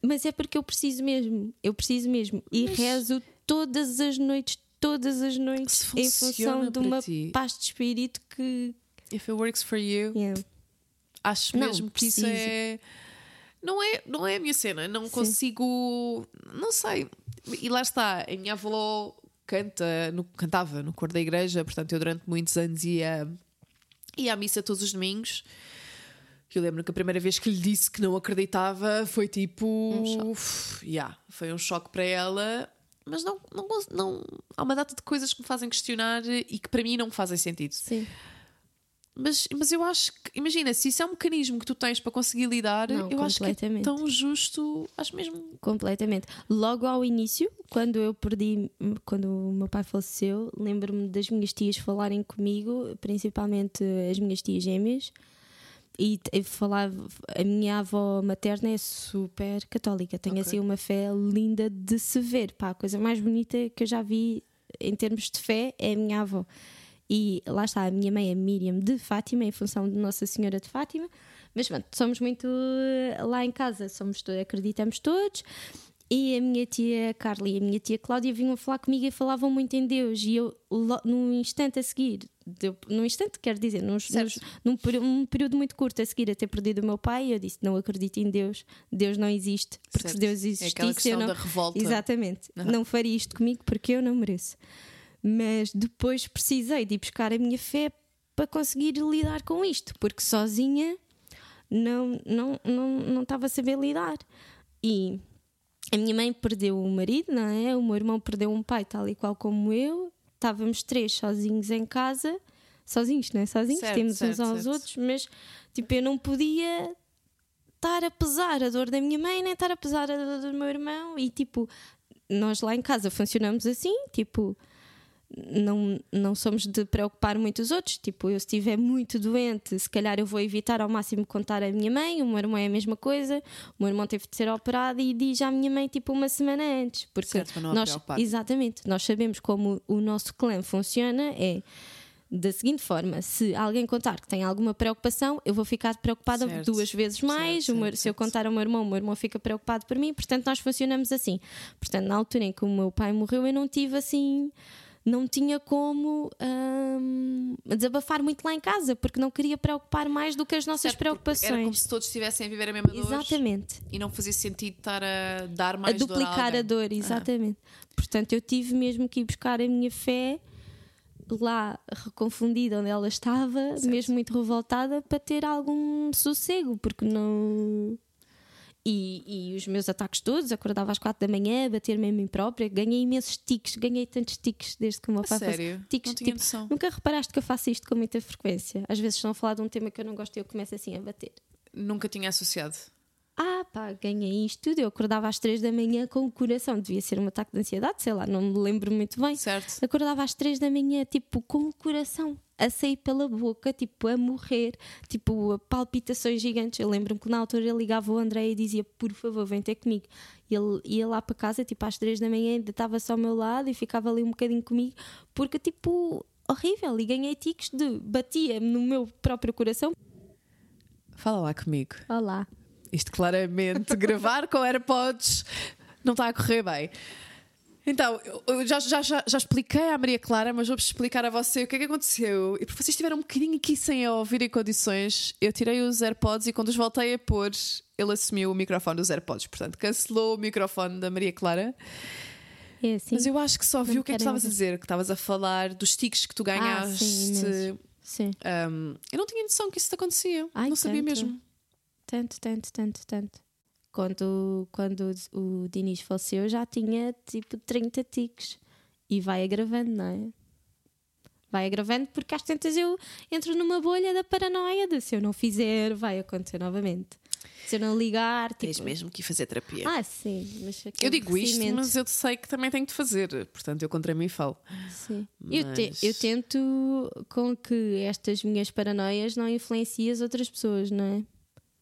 mas é porque eu preciso mesmo, eu preciso mesmo. E rezo todas as noites, todas as noites, em função de uma ti. paz de espírito que. If it works for you, yeah. Acho Não, mesmo que isso preciso. é. Não é, não é a minha cena, não consigo. Não sei. E lá está, a minha avó canta, no- cantava no coro da igreja, portanto eu durante muitos anos ia, ia à missa todos os domingos. Eu lembro que a primeira vez que lhe disse que não acreditava foi tipo. uf, yeah, foi um choque para ela, mas não, não, não. Há uma data de coisas que me fazem questionar e que para mim não fazem sentido. Sim. Mas, mas eu acho que, imagina, se isso é um mecanismo que tu tens para conseguir lidar, Não, eu acho que é tão justo, acho mesmo. Completamente. Logo ao início, quando eu perdi, quando o meu pai faleceu, lembro-me das minhas tias falarem comigo, principalmente as minhas tias gêmeas, e falava, a minha avó materna é super católica, tem Ok. assim uma fé linda de se ver. Pá, a coisa mais bonita que eu já vi em termos de fé é a minha avó. E lá está, a minha mãe é Miriam de Fátima, em função de Nossa Senhora de Fátima. Mas pronto, somos muito eh, lá em casa, somos acreditamos todos. E a minha tia Carla e a minha tia Cláudia vinham falar comigo e falavam muito em Deus. E eu, num instante a seguir, de- num instante, quero dizer, num peri- um período muito curto a seguir a ter perdido o meu pai, eu disse: Não acredito em Deus, Deus não existe. Porque Certo. se Deus É existisse, aquela eu não. da revolta. Exatamente. Aham. Não faria isto comigo porque eu não mereço. Mas depois precisei de ir buscar a minha fé para conseguir lidar com isto, porque sozinha não não não não estava a saber lidar. E a minha mãe perdeu o marido, não é? O meu irmão perdeu um pai, tal e qual como eu. Estávamos três sozinhos em casa, sozinhos, não é? Sozinhos, Certo, temos uns certo, aos certo. outros, mas tipo, eu não podia estar a pesar a dor da minha mãe, nem estar a pesar a dor do meu irmão. E tipo, nós lá em casa funcionamos assim, tipo, não, não somos de preocupar muito os outros. Tipo, eu se estiver muito doente, se calhar eu vou evitar ao máximo contar à minha mãe. O meu irmão é a mesma coisa. O meu irmão teve de ser operado e diz à minha mãe, tipo, uma semana antes. Porque Certo, nós, exatamente, nós sabemos como o nosso clã funciona. É da seguinte forma: se alguém contar que tem alguma preocupação, eu vou ficar preocupada Certo. duas vezes mais. Certo, meu- se eu contar ao meu irmão, o meu irmão fica preocupado por mim. Portanto, nós funcionamos assim. Portanto, na altura em que o meu pai morreu, eu não tive assim. Não tinha como hum, desabafar muito lá em casa, porque não queria preocupar mais do que as nossas Certo, porque Era como preocupações. se todos estivessem a viver a mesma dor Exatamente. e não fazia sentido estar a dar A mais dor duplicar a alguém. dor, exatamente. Portanto, eu tive mesmo que ir buscar a minha fé lá reconfundida onde ela estava, mesmo muito revoltada, para ter algum sossego, porque não. E, e os meus ataques todos, acordava às quatro da manhã, a bater-me em mim própria, ganhei imensos tiques, ganhei tantos tiques desde que o meu pai faz- sério? Tiques, não tinha tipo, noção. Nunca reparaste que eu faço isto com muita frequência? Às vezes estão a falar de um tema que eu não gosto e eu começo assim a bater. Nunca tinha associado. Ah, pá, ganhei isto tudo. Eu acordava às três da manhã com o coração. Devia ser um ataque de ansiedade, sei lá, não me lembro muito bem. Certo? Acordava às três da manhã, tipo, com o coração a sair pela boca, tipo, a morrer, tipo, a palpitações gigantes. Eu lembro-me que na altura ele ligava o André e dizia, por favor, vem ter comigo. E Ele ia lá para casa, tipo, às três da manhã, ainda estava só ao meu lado e ficava ali um bocadinho comigo, porque, tipo, horrível. E ganhei tiques de batia no meu próprio coração. Fala lá comigo. Olá. Isto claramente, (laughs) gravar com AirPods não está a correr bem. Então, eu- já, já, já, já expliquei à Maria Clara, mas vou-vos explicar a você o que é que aconteceu. E porque vocês estiveram um bocadinho aqui sem a ouvir em condições, eu tirei os AirPods e quando os voltei a pôr, ele assumiu o microfone dos AirPods. Portanto, cancelou o microfone da Maria Clara. É assim. Mas eu acho que só viu o que é que estavas a dizer, que estavas a falar dos tiques que tu ganhaste. Ah, sim. Sim. Um, eu não tinha noção que isso te acontecia. Ai, não sabia tanto. mesmo. Tanto, tanto, tanto, tanto. Quando, quando o Dinis faleceu, já tinha tipo 30 tiques. E vai agravando, não é? Vai agravando porque às tantas eu entro numa bolha da paranoia de se eu não fizer, vai acontecer novamente. Se eu não ligar, tipo. Tens mesmo que ir fazer terapia. Ah, sim, mas aquele eu digo isto, mas eu sei que também tenho de fazer. Portanto, eu contra mim falo. Sim. Eu, te- Mas- eu tento com que estas minhas paranoias não influenciem as outras pessoas, não é?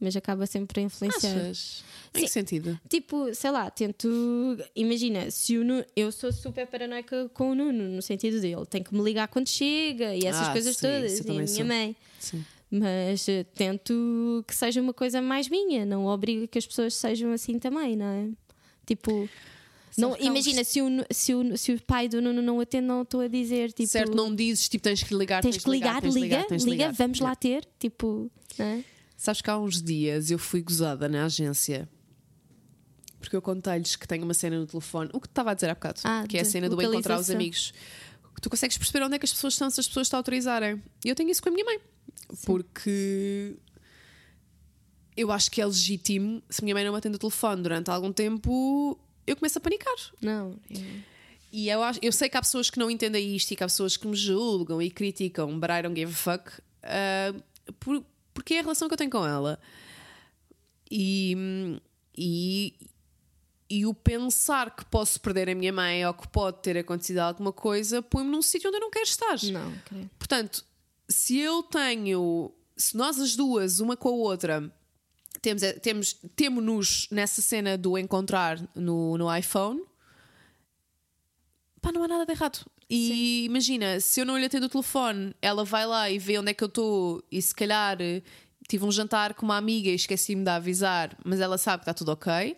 Mas acaba sempre por influenciar. Achas? Em que Sim. sentido? Tipo, sei lá, tento. Imagina, se o Nuno. Eu sou super paranoica com o Nuno, no sentido dele, tem que me ligar quando chega e essas Ah, coisas sim, todas. E a minha sou. mãe. Sim. Mas eh, tento que seja uma coisa mais minha, não obriga que as pessoas sejam assim também, não é? Tipo. Não, que há imagina, se o, se, o, se o pai do Nuno não atende, não estou a dizer tipo. certo, não dizes, tipo, tens que ligar, Tens que ligar, tens de liga, tens de liga, ligar. vamos lá ter, tipo, não é? Sabes que há uns dias eu fui gozada na agência porque eu contei-lhes que tenho uma cena no telefone, o que te estava a dizer há bocado, Ah, que é a cena do encontrar os amigos. Tu consegues perceber onde é que as pessoas estão se as pessoas te autorizarem. E eu tenho isso com a minha mãe, porque eu acho que é legítimo se a minha mãe não me atende o telefone durante algum tempo, eu começo a panicar. Não. é- E eu, acho, eu sei que há pessoas que não entendem isto e que há pessoas que me julgam e criticam, but I don't give a fuck. uh, por, porque é a relação que eu tenho com ela. E, e, e o pensar que posso perder a minha mãe ou que pode ter acontecido alguma coisa põe-me num sítio onde eu não quero estar. Não, creio. Portanto, se eu tenho, se nós as duas, uma com a outra, temos, temos, temos-nos nessa cena do encontrar no, no iPhone, pá, não há nada de errado. E Sim. imagina, se eu não lhe atendo o telefone, ela vai lá e vê onde é que eu estou e se calhar tive um jantar com uma amiga e esqueci-me de avisar, mas ela sabe que está tudo ok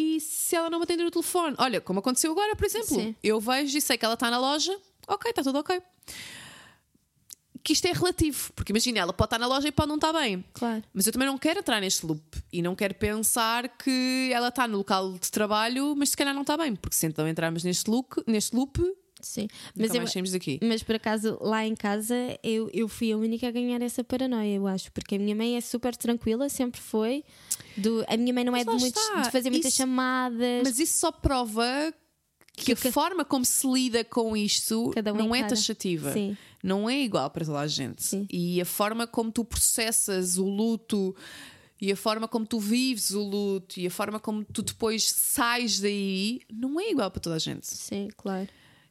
e se ela não me atender o telefone, olha, como aconteceu agora, por exemplo, Sim. eu vejo e sei que ela está na loja, ok, está tudo ok. Que isto é relativo, porque imagina, ela pode estar na loja e pode não estar bem. Claro. Mas eu também não quero entrar neste loop e não quero pensar que ela está no local de trabalho, mas se calhar não está bem, porque se então entrarmos neste loop, neste loop Sim, mas, eu, mas por acaso lá em casa eu, eu fui a única a ganhar essa paranoia, eu acho, porque a minha mãe é super tranquila, sempre foi. Do, a minha mãe não é de, muitos, de, fazer muitas isso, chamadas. Mas isso só prova que, que a forma como se lida com isto um não é taxativa. Sim. Não é igual para toda a gente. Sim. E a forma como tu processas o luto e a forma como tu vives o luto e a forma como tu depois sais daí não é igual para toda a gente. Sim, claro.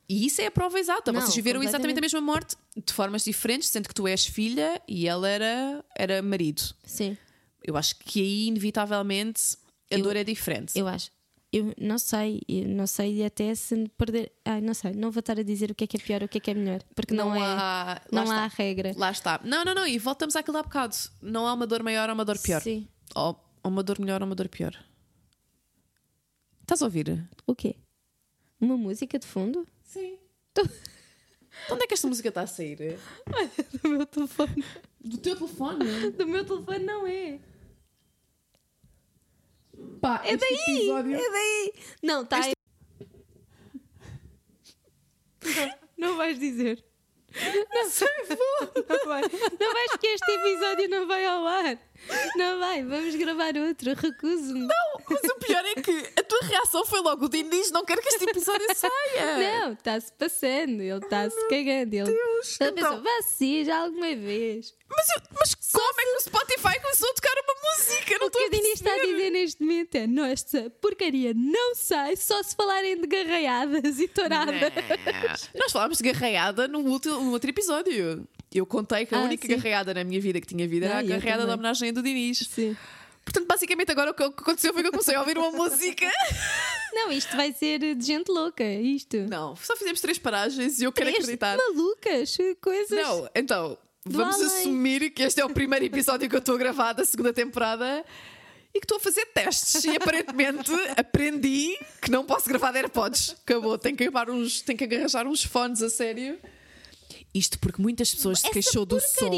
E isso é a prova exata. Não, Vocês viveram exatamente a mesma morte de formas diferentes, sendo que tu és filha e ela era, era marido. Sim. Eu acho que aí, inevitavelmente, a eu, dor é diferente. Eu acho. Eu não sei, eu não sei até se perder. Ai, não sei, não vou estar a dizer o que é que é pior, o que é que é melhor, porque não, não é, há, não há regra. Lá está. Não, não, não, e voltamos àquilo há bocado. Não há uma dor maior ou uma dor pior. Sim. Ou uma dor melhor ou uma dor pior. Estás a ouvir? O quê? Uma música de fundo? Sim. Tô... Onde é que esta música está a sair? Olha, do meu telefone. Do teu telefone? Do meu telefone não é. Pá, é daí! Episódio... É daí! Não, está este... aí. Não, não vais dizer. Não sei, vou. Não, vai. não vais que este episódio não vai ao ar. Não vai, vamos gravar outro, recuso-me. Não, mas o pior é que a tua reação foi logo: o Dino diz, não quero que este episódio (laughs) saia. Não, está-se passando, ele está-se cagando. Ele, Deus, ele então... pensou, vá sim, já alguma vez. Mas, eu, mas como se... é que o Spotify começou a tocar uma música? Não o que a Dini está a dizer neste momento é: nossa porcaria não sai só se falarem de garraiadas e touradas. Nós falámos de garraiada no outro, no outro episódio. Eu contei que a ah, única sim. garreada na minha vida que tinha vida era a garreada da homenagem do Diniz. Sim. Portanto, basicamente, agora o que aconteceu foi que eu comecei a ouvir uma música. (laughs) Não, isto vai ser de gente louca, isto. Não, só fizemos três paragens e eu quero três acreditar. malucas, coisas. Não, então, vamos além. assumir que este é o primeiro episódio que eu estou a gravar da segunda temporada e que estou a fazer testes. E aparentemente (laughs) aprendi que não posso gravar de AirPods. Acabou, tenho que, uns, tenho que arranjar uns fones a sério. Isto porque muitas pessoas se queixou do som.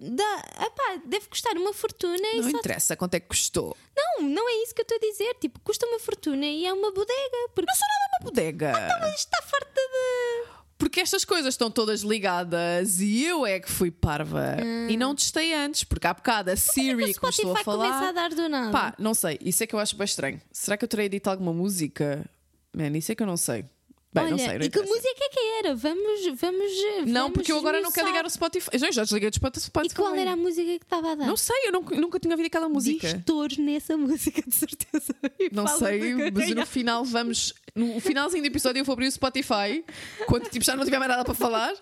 Da, epá, deve custar uma fortuna. Não interessa quanto é que custou. Não, não é isso que eu estou a dizer. Tipo, custa uma fortuna e é uma bodega. Porque... Não só nada uma bodega. Ah, então, está farta de. Porque estas coisas estão todas ligadas e eu é que fui parva hum. e não testei antes, porque há bocado a Siri é que começou a falar. A dar do nada. Pá, não sei, isso é que eu acho bem estranho. Será que eu terei dito alguma música? Man, isso é que eu não sei. Bem, Olha, não sei, não e que música é que era? Vamos, vamos. Não, porque eu agora não quero ligar o Spotify. Eu já desliguei o Spotify. E qual era a música que estava a dar? Não sei, eu nunca, nunca tinha ouvido aquela música. Diz nessa música, de certeza. (laughs) Não sei, mas no final vamos. No finalzinho do episódio eu vou abrir o Spotify quando tipo, já não tiver mais nada para falar.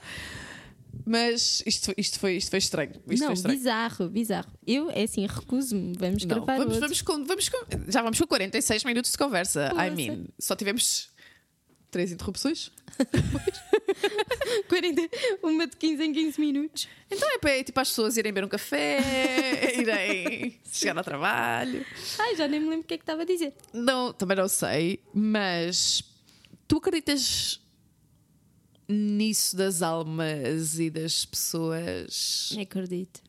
Mas isto, isto, foi, isto foi estranho. Isto não, foi estranho. bizarro, bizarro. Eu, é assim, recuso-me. Vamos não, gravar. Vamos, vamos, com, vamos com, já vamos com 46 minutos de conversa. Nossa. I mean, só tivemos Três interrupções? (laughs) 40, uma de 15 em 15 minutos. Então é para tipo, as pessoas irem beber um café, (laughs) irem chegar ao trabalho. Ai, já nem me lembro o que é que estava a dizer. Não, também não sei, mas tu acreditas nisso das almas e das pessoas? Acredito.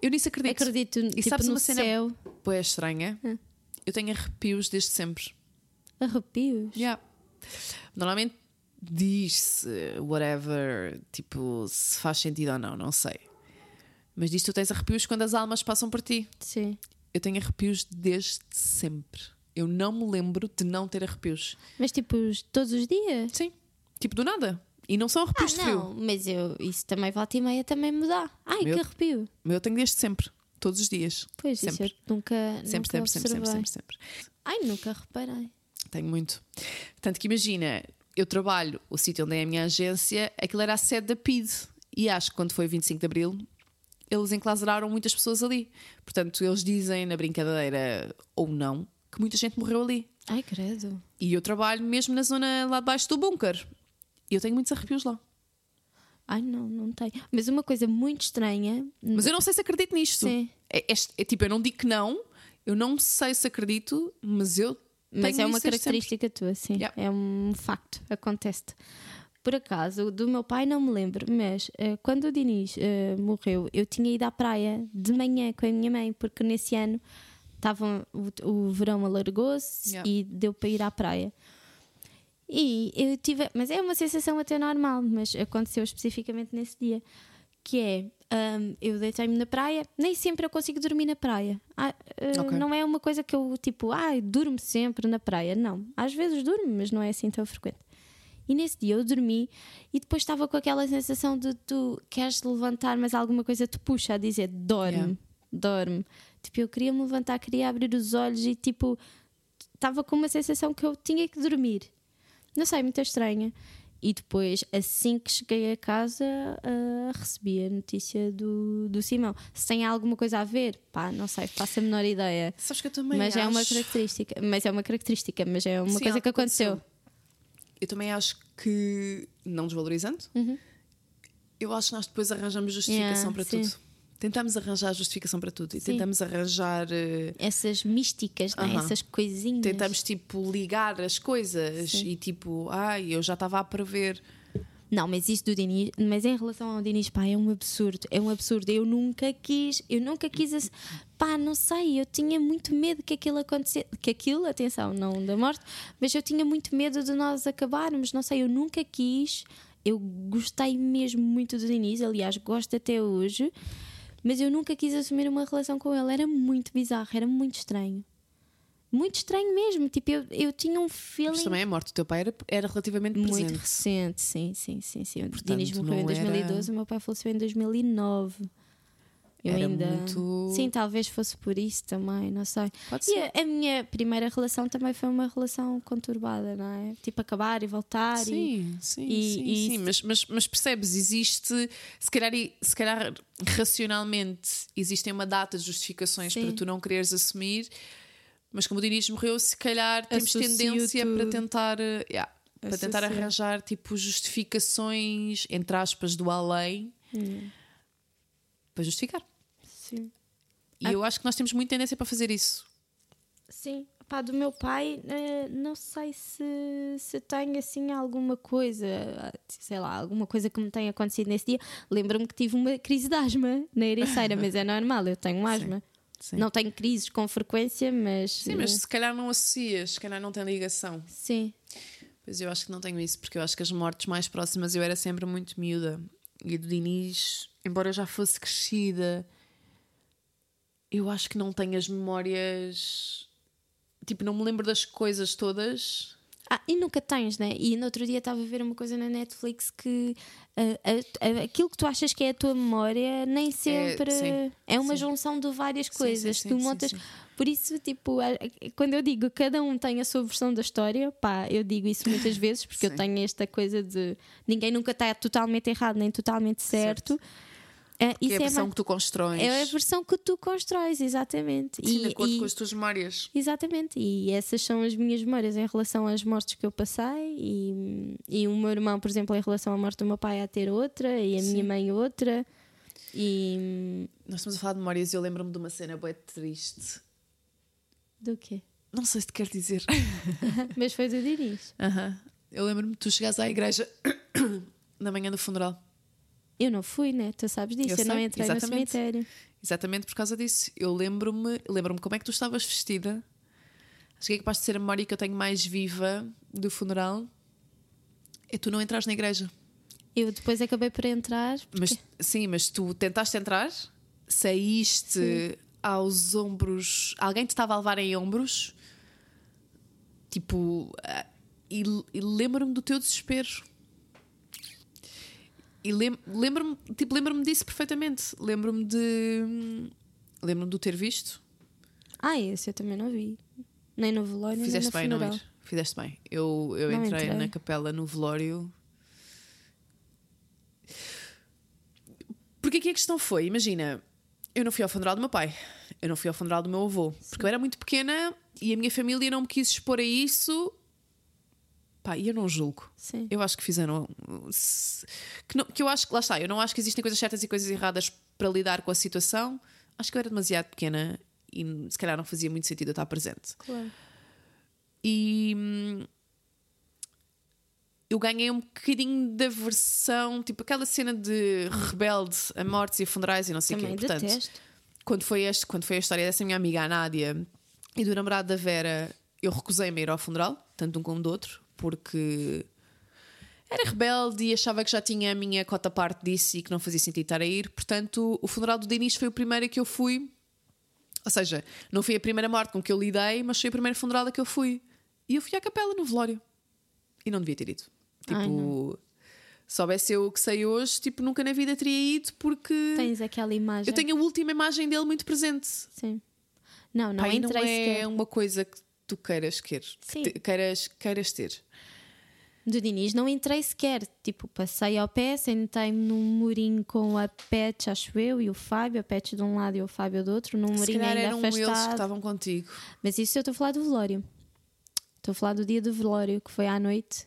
Eu nisso acredito. Acredito e tipo, sabes no uma cena céu. Pois estranha? Hum. Eu tenho arrepios desde sempre. Arrepios? Yeah. Normalmente diz-se whatever, tipo, se faz sentido ou não, não sei. Mas diz tu tens arrepios quando as almas passam por ti. Sim. Eu tenho arrepios desde sempre. Eu não me lembro de não ter arrepios. Mas tipo, todos os dias? Sim. Tipo, do nada. E não são Ah, arrepios de frio. não, mas eu, isso também volta e meia também me dá. Ai, Meu- que arrepio. Meu eu tenho desde sempre, todos os dias. Pois, sempre. isso eu nunca, Sempre, nunca sempre, sempre, sempre, sempre, sempre. Ai, nunca reparei. Tenho muito. Tanto que imagina, eu trabalho, o sítio onde é a minha agência, aquilo era a sede da PID. E acho que quando foi 25 de Abril, eles enclausuraram muitas pessoas ali. Portanto, eles dizem na brincadeira ou não que muita gente morreu ali. Ai, credo. E eu trabalho mesmo na zona lá de baixo do bunker. E eu tenho muitos arrepios lá. Ai, não, não tenho. Mas uma coisa muito estranha. Mas eu não sei se acredito nisto. Sim. É, é- é tipo, eu não digo que não, eu não sei se acredito, mas eu. Mas tenho é uma desde sempre. característica tua, sim. Yeah. É um facto, acontece-te. Por acaso, do meu pai não me lembro, mas eh, quando o Diniz eh, morreu, eu tinha ido à praia de manhã com a minha mãe, porque nesse ano estava o, o verão alargou-se Yeah. e deu para ir à praia. E eu tive, mas é uma sensação até normal, mas aconteceu especificamente nesse dia, que é hum, eu deitei-me na praia, nem sempre eu consigo dormir na praia. Ah, eh, Ok. Não é uma coisa que eu tipo, ah, durmo sempre na praia. Não, às vezes durmo, mas não é assim tão frequente. E nesse dia eu dormi e depois estava com aquela sensação de tu queres levantar, mas alguma coisa te puxa a dizer dorme, Yeah. dorme. Tipo, eu queria me levantar, queria abrir os olhos e tipo, estava com uma sensação que eu tinha que dormir. Não sei, muito estranha. E depois, assim que cheguei a casa, ah, recebi a notícia do, do Simão. Se tem alguma coisa a ver, pá, não sei, faço a menor ideia. Sabes que eu também mas é uma acho- característica, mas é uma característica, mas é uma Sim, coisa que aconteceu. Eu também acho que, não desvalorizando, eu acho que nós depois arranjamos justificação Yeah, para sim. tudo. Tentamos arranjar justificação para tudo e Sim. tentamos arranjar. eh, Essas místicas, né? Aham. essas coisinhas. Tentamos tipo ligar as coisas e tipo, ai, eu já estava a prever. Não, mas isso do Diniz, mas em relação ao Diniz, pá, é um absurdo, é um absurdo. Eu nunca quis, eu nunca quis, ass- pá, não sei, eu tinha muito medo que aquilo acontecesse, que aquilo, atenção, não da morte, mas eu tinha muito medo de nós acabarmos, não sei, eu nunca quis, eu gostei mesmo muito do Diniz, aliás, gosto até hoje, mas eu nunca quis assumir uma relação com ele, era muito bizarro, era muito estranho. Muito estranho mesmo, tipo, eu, eu tinha um feeling Mas também a morte do teu pai era, era relativamente muito presente. recente, sim, sim, sim, sim. O Portanto, Dinis morreu em não era- 2012, o meu pai faleceu em 2009. Eu Era ainda. muito- Sim, talvez fosse por isso também, não sei. Pode E ser. a, a minha primeira relação também foi uma relação conturbada, não é? Tipo, acabar e voltar. E... Sim, sim, e- sim, e sim. Mas, mas, mas percebes, existe, se calhar, se calhar racionalmente existem uma data de justificações Sim. para tu não quereres assumir, mas como o Diniz morreu, se calhar temos Associo tendência para tudo. tentar, eh, yeah, para tentar arranjar tipo justificações, entre aspas, do além Hum. para justificar. Sim. E Ah. eu acho que nós temos muita tendência para fazer isso. Sim, pá, do meu pai, eh, não sei se, se tenho assim alguma coisa, sei lá, alguma coisa que me tenha acontecido nesse dia. Lembro-me que tive uma crise de asma na ericeira, mas é normal, eu tenho (laughs) asma. Sim. Não tenho crises com frequência, mas. Sim, mas se calhar não associas, se calhar não tem ligação. Sim, Pois eu acho que não tenho isso, porque eu acho que as mortes mais próximas eu era sempre muito miúda. E do Diniz, embora eu já fosse crescida, eu acho que não tenho as memórias. Tipo, não me lembro das coisas todas. Ah, e nunca tens, né? E no outro dia estava a ver uma coisa na Netflix que a- a- aquilo que tu achas que é a tua memória nem sempre sim, é, uma sim. junção de várias coisas. sim, tu montas. Por isso, tipo, quando eu digo cada um tem a sua versão da história, pá, eu digo isso muitas (laughs) vezes porque eu tenho esta coisa de ninguém nunca está totalmente errado nem totalmente certo. Ah, Que isso é a versão mais- que tu constróis. é a versão que tu constróis, exatamente. Sim, E- de acordo e- com as tuas memórias. Exatamente, e essas são as minhas memórias em relação às mortes que eu passei, e, e o meu irmão, por exemplo, em relação à morte do meu pai, a ter outra, e a minha mãe outra. E. Nós estamos a falar de memórias e eu lembro-me de uma cena bem triste. do quê? Não sei se te quero dizer. (laughs) Mas foi do Diniz. Aham. Eu lembro-me de tu chegares à igreja (coughs) na manhã do funeral. Eu não fui, né? Tu sabes disso, Eu eu, não entrei exatamente. no cemitério. Exatamente por causa disso. Eu lembro-me lembro-me como é que tu estavas vestida. Acho que é capaz de ser a memória que eu tenho mais viva do funeral. É tu não entras na igreja. Eu depois acabei por entrar. Mas, sim, mas tu tentaste entrar, saíste aos ombros. Alguém te estava a levar em ombros. Tipo. ah, E, e lembro-me do teu desespero. E lem- lembro-me tipo, lembro disso perfeitamente. Lembro-me de. Lembro-me de ter visto. Ah, esse eu também não vi. Nem no velório, Fizeste nem bem, no não funeral. ir. Fizeste bem. Eu, eu Não entrei, entrei. na capela no velório. Porque aqui a questão foi: imagina, eu não fui ao funeral do meu pai, eu não fui ao funeral do meu avô, porque eu era muito pequena e a minha família não me quis expor a isso. Pá, e eu não julgo. Sim. Eu acho que fizeram. Que, não- que eu acho que, lá está, eu não acho que existem coisas certas e coisas erradas para lidar com a situação. Acho que eu era demasiado pequena e se calhar não fazia muito sentido eu estar presente. Claro. E hum, eu ganhei um bocadinho da versão, tipo aquela cena de rebelde a mortes e a funerais e não sei o quê. Portanto, detesto. quando foi, este, quando foi a história dessa minha amiga, a Nádia, e do namorado da Vera, eu recusei-me a ir ao funeral, tanto de um como do outro, porque era rebelde e achava que já tinha a minha cota parte disso e que não fazia sentido estar a ir. Portanto, o funeral do Denis foi o primeiro a que eu fui. Ou seja, não foi a primeira morte com que eu lidei, mas foi o primeiro funeral a que eu fui. E eu fui à capela no velório. E não devia ter ido. Ai, Tipo, soubesse eu o que sei hoje, tipo, nunca na vida teria ido porque Tens aquela imagem. eu tenho a última imagem dele muito presente. Sim. Não, não e entrei não é sequer. uma coisa que tu queiras Sim. que te- queiras, queiras ter. Do Diniz não entrei sequer. Tipo, passei ao pé, sentei-me num murinho com a Pet, acho eu, e o Fábio, a Pet de um lado e o Fábio do outro, num Se murinho ainda eram eles que afastado. estavam contigo. Mas isso eu estou a falar do velório. Estou a falar do dia do velório, que foi à noite.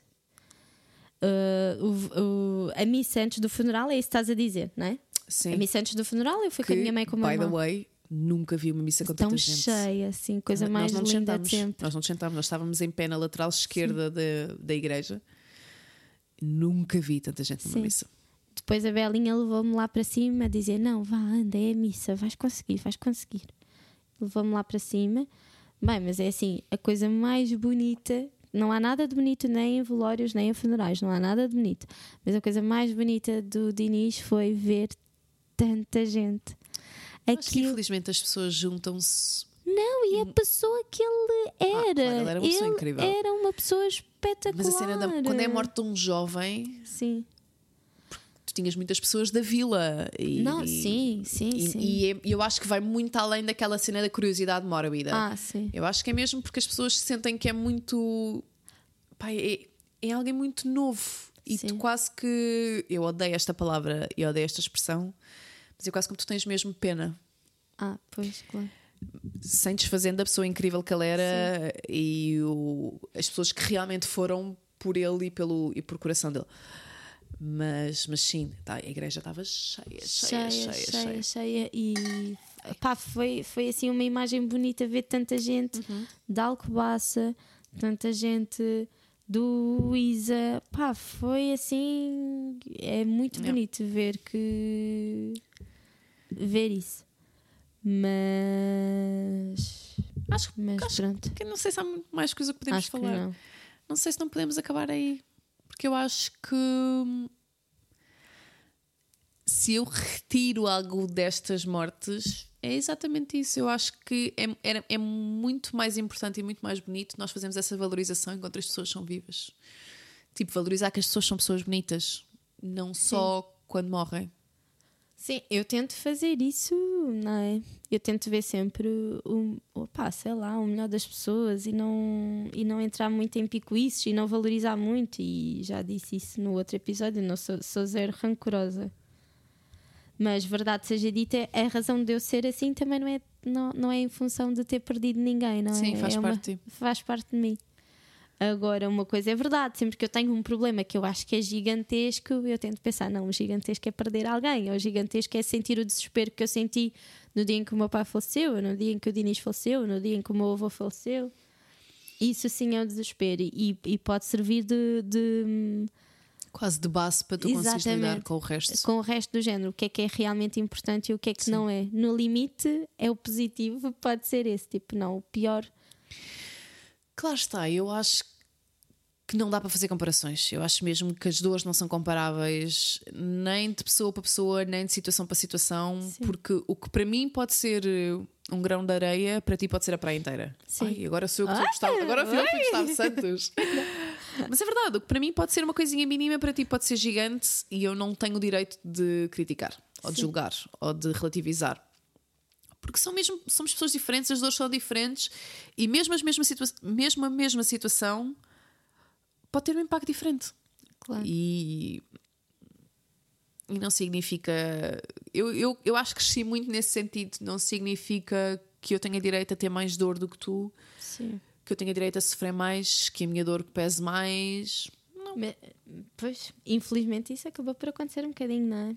Uh, o- o- a missa antes do funeral, é isso que estás a dizer, não é? Sim. A missa antes do funeral, eu fui com a Que, minha mãe com o meu by the way, nunca vi uma missa com Tão tanta gente. cheia, assim, coisa Nós mais não nos linda sentámos. sempre. Nós não nos sentámos, nós estávamos em pé na lateral esquerda da, da igreja. Nunca vi tanta gente numa Sim. missa. Depois a Belinha levou-me lá para cima a dizer: Não, vá, anda, é a missa, vais conseguir, vais conseguir. Levou-me lá para cima. Bem, mas é assim, a coisa mais bonita, não há nada de bonito nem em velórios nem em funerais, não há nada de bonito. Mas a coisa mais bonita do Diniz foi ver tanta gente. Aquilo, infelizmente as pessoas juntam-se. não, e a pessoa que ele era. Ah, claro, ele era uma pessoa Ele incrível. Era uma pessoa espetacular. Mas a cena da, quando é morte de um jovem, Sim. tu tinhas muitas pessoas da vila. E, Não, sim, sim, E, sim. e é- e eu acho que vai muito além daquela cena da curiosidade mórbida. Ah, sim. Eu acho que é mesmo porque as pessoas sentem que é muito. Pá, é, é alguém muito novo. E Sim. tu quase que. Eu odeio esta palavra e odeio esta expressão, mas é quase como tu tens mesmo pena. Ah, pois, claro. Sem desfazendo a pessoa incrível que ele era e o- as pessoas que realmente foram por ele e, pelo, e por coração dele. Mas, mas sim, tá, a igreja estava cheia, cheia, cheia, cheia. cheia, E pá, foi, foi assim uma imagem bonita ver tanta gente Uhum. de Alcobaça, tanta gente do Isa. Pá, foi assim. É muito Yeah. bonito ver que. Ver isso. Mas. Acho, Mas acho pronto. que não sei se há muito mais coisa que podemos Acho que falar. não. Não sei se não podemos acabar aí. Porque eu acho que hum, se eu retiro algo destas mortes, é exatamente isso. Eu acho que é, era- é muito mais importante e muito mais bonito nós fazermos essa valorização enquanto as pessoas são vivas. Tipo, valorizar que as pessoas são pessoas bonitas, não só quando morrem. Sim, eu tento fazer isso, não é? Eu tento ver sempre o, opá, sei lá, o melhor das pessoas e não, e não entrar muito em picuices e não valorizar muito. E já disse isso no outro episódio, não sou, sou zero rancorosa. Mas verdade seja dita, a razão de eu ser assim também não é, não, não é em função de ter perdido ninguém, não é? Sim, faz É uma- parte de ti. faz parte de mim. Agora, uma coisa é verdade, sempre que eu tenho um problema que eu acho que é gigantesco, eu tento pensar, não, o gigantesco é perder alguém, ou o gigantesco é sentir o desespero que eu senti no dia em que o meu pai faleceu, no dia em que o Dinis faleceu, no dia em que o meu avô faleceu. Isso sim é o desespero e, e pode servir de, de- Quase de base para tu conseguires lidar com o resto. com o resto do género, o que é que é realmente importante e o que é que não é. No limite, é o positivo, pode ser esse, tipo, não, o pior. Claro está, eu acho que não dá para fazer comparações. Eu acho mesmo que as dores não são comparáveis nem de pessoa para pessoa, nem de situação para situação, Sim. porque o que para mim pode ser eh, um grão de areia, para ti pode ser a praia inteira. Sim. Ai, agora sou eu que estou a gostar. Agora fui eu que Gustavo Santos. (laughs) Mas é verdade, o que para mim pode ser uma coisinha mínima, para ti pode ser gigante e eu não tenho o direito de criticar, ou de Sim. julgar, ou de relativizar. Porque são mesmo, somos pessoas diferentes, as dores são diferentes e mesmo, as mesma mesmo a mesma situação pode ter um impacto diferente. Claro. E, e não significa. Eu, eu, eu acho que cresci muito nesse sentido. Não significa que eu tenha direito a ter mais dor do que tu, Sim. que eu tenha direito a sofrer mais, que a minha dor pese mais. Me- Pois, infelizmente isso acabou por acontecer um bocadinho, não é?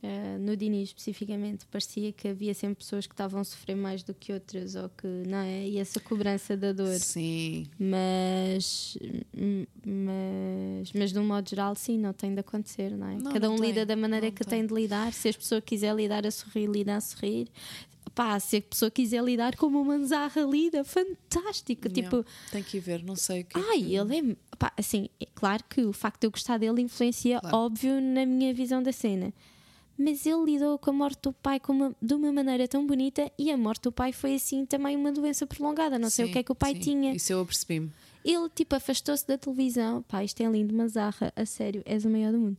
Eh, no Dini especificamente, parecia que havia sempre pessoas que estavam a sofrer mais do que outras, ou que, não é? E essa cobrança da dor. Sim. Mas, m- mas, mas de um modo geral, sim, não tem de acontecer, não é? Não, Cada não um tem, lida da maneira não que tem. tem de lidar. Se a pessoa quiser lidar a sorrir, lida a sorrir. Pá, se a pessoa quiser lidar como uma manzarra, lida, fantástico. Tipo. Tem que ir ver, não sei o que. é Ai, que- ele é. Pá, assim, é claro que o facto de eu gostar dele influencia, Claro. óbvio, na minha visão da cena. Mas ele lidou com a morte do pai com uma- de uma maneira tão bonita e a morte do pai foi assim também uma doença prolongada. Não sei o Sim, que é que o pai sim. tinha. Isso eu apercebi-me. Ele, tipo, afastou-se da televisão. Pá, isto é lindo, mazarra, a sério, és o maior do mundo.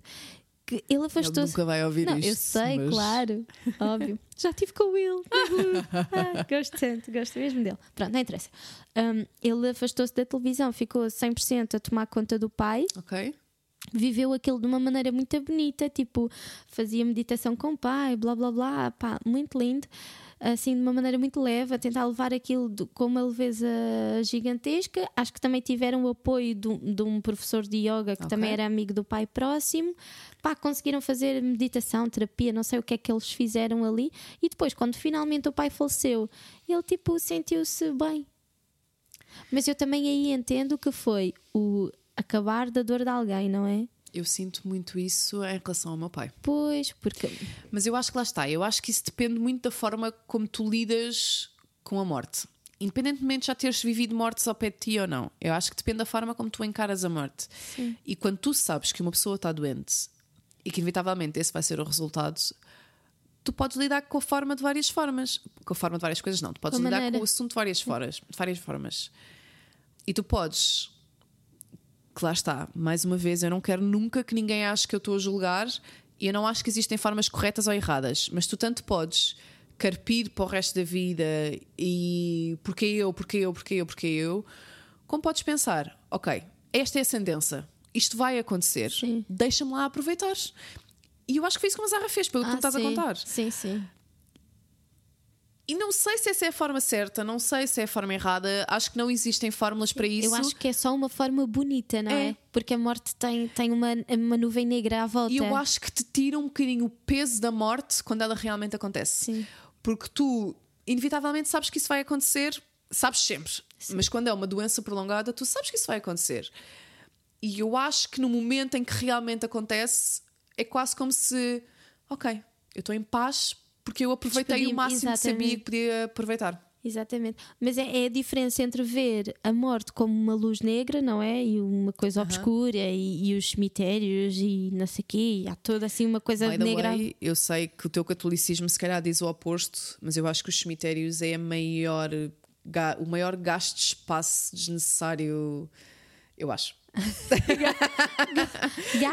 Que ele Ele afastou-se. nunca vai ouvir Não, isto. eu sei, mas- claro, óbvio. (laughs) Já estive com ele. Ah, gosto tanto, gosto mesmo dele. Pronto, não interessa. Um, ele afastou-se da televisão, ficou 100% a tomar conta do pai, Ok. Viveu aquilo de uma maneira muito bonita, tipo, fazia meditação com o pai, blá blá blá, pá, muito lindo. Assim, de uma maneira muito leve, a tentar levar aquilo de- com uma leveza gigantesca. Acho que também tiveram o apoio de, um- de um professor de yoga que Ok. também era amigo do pai próximo. Pá, conseguiram fazer meditação, terapia, não sei o que é que eles fizeram ali. E depois, quando finalmente o pai faleceu, ele tipo sentiu-se bem. Mas eu também aí entendo que foi o acabar da dor de alguém, não é? Eu sinto muito isso em relação ao meu pai. Pois, porque Mas eu acho que lá está. Eu acho que isso depende muito da forma como tu lidas com a morte. Independentemente de já teres vivido mortes ao pé de ti ou não. Eu acho que depende da forma como tu encaras a morte. E quando tu sabes que uma pessoa está doente e que inevitavelmente esse vai ser o resultado, tu podes lidar com a forma de várias formas. Com a forma de várias coisas, não. Tu podes lidar maneira. com o assunto de várias, foras, de várias formas. E tu podes que lá está, mais uma vez, eu não quero nunca que ninguém ache que eu estou a julgar e eu não acho que existem formas corretas ou erradas, mas tu tanto podes carpir para o resto da vida e porque eu, porque eu, porque eu, porque eu, como podes pensar, ok, esta é a sentença, isto vai acontecer, deixa-me lá aproveitar. E eu acho que foi isso que a Mazarra fez, pelo que tu Ah, estás a sim. contar. Sim, sim. E não sei se essa é a forma certa, não sei se é a forma errada, acho que não existem fórmulas para isso. Eu acho que é só uma forma bonita, não é? É. Porque a morte tem, tem uma, uma nuvem negra à volta. E eu acho que te tira um bocadinho o peso da morte quando ela realmente acontece. Sim. Porque tu, inevitavelmente, sabes que isso vai acontecer, sabes sempre. Mas quando é uma doença prolongada, tu sabes que isso vai acontecer. E eu acho que no momento em que realmente acontece, é quase como se, ok, eu estou em paz porque eu aproveitei o máximo que sabia exatamente. que podia aproveitar. Exatamente. Mas é, é a diferença entre ver a morte como uma luz negra, não é? E uma coisa obscura e, e os cemitérios e não sei o quê. E há toda assim uma coisa By negra. way, eu sei que o teu catolicismo se calhar diz o oposto, mas eu acho que os cemitérios é maior, o maior gasto de espaço desnecessário, eu acho.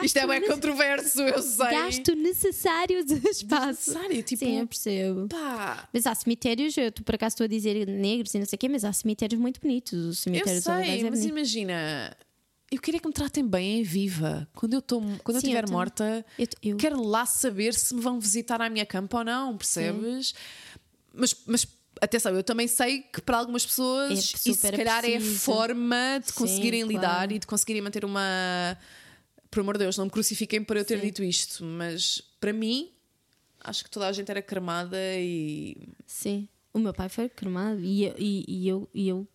Isto é bem controverso, eu sei. gasto necessário de espaço. Desnecessário, tipo, Sim, eu percebo. pá, Mas há cemitérios, eu por acaso estou a dizer negros e não sei o quê, mas há cemitérios muito bonitos. O eu cemitério de sei, é mas imagina, eu queria que me tratem bem em viva. Quando eu, tô, quando eu Sim, eu estiver morta, Eu, eu, quero lá saber se me vão visitar à minha campa ou não, percebes? Mas, mas atenção, eu também sei que para algumas pessoas É isso se calhar é a forma de Sim, conseguirem lidar claro. e de conseguirem manter uma. Por amor de Deus, não me crucifiquem por eu ter Sim. dito isto, mas para mim, acho que toda a gente era cremada e. Sim. O meu pai foi cremado e, eu- e, e eu, e eu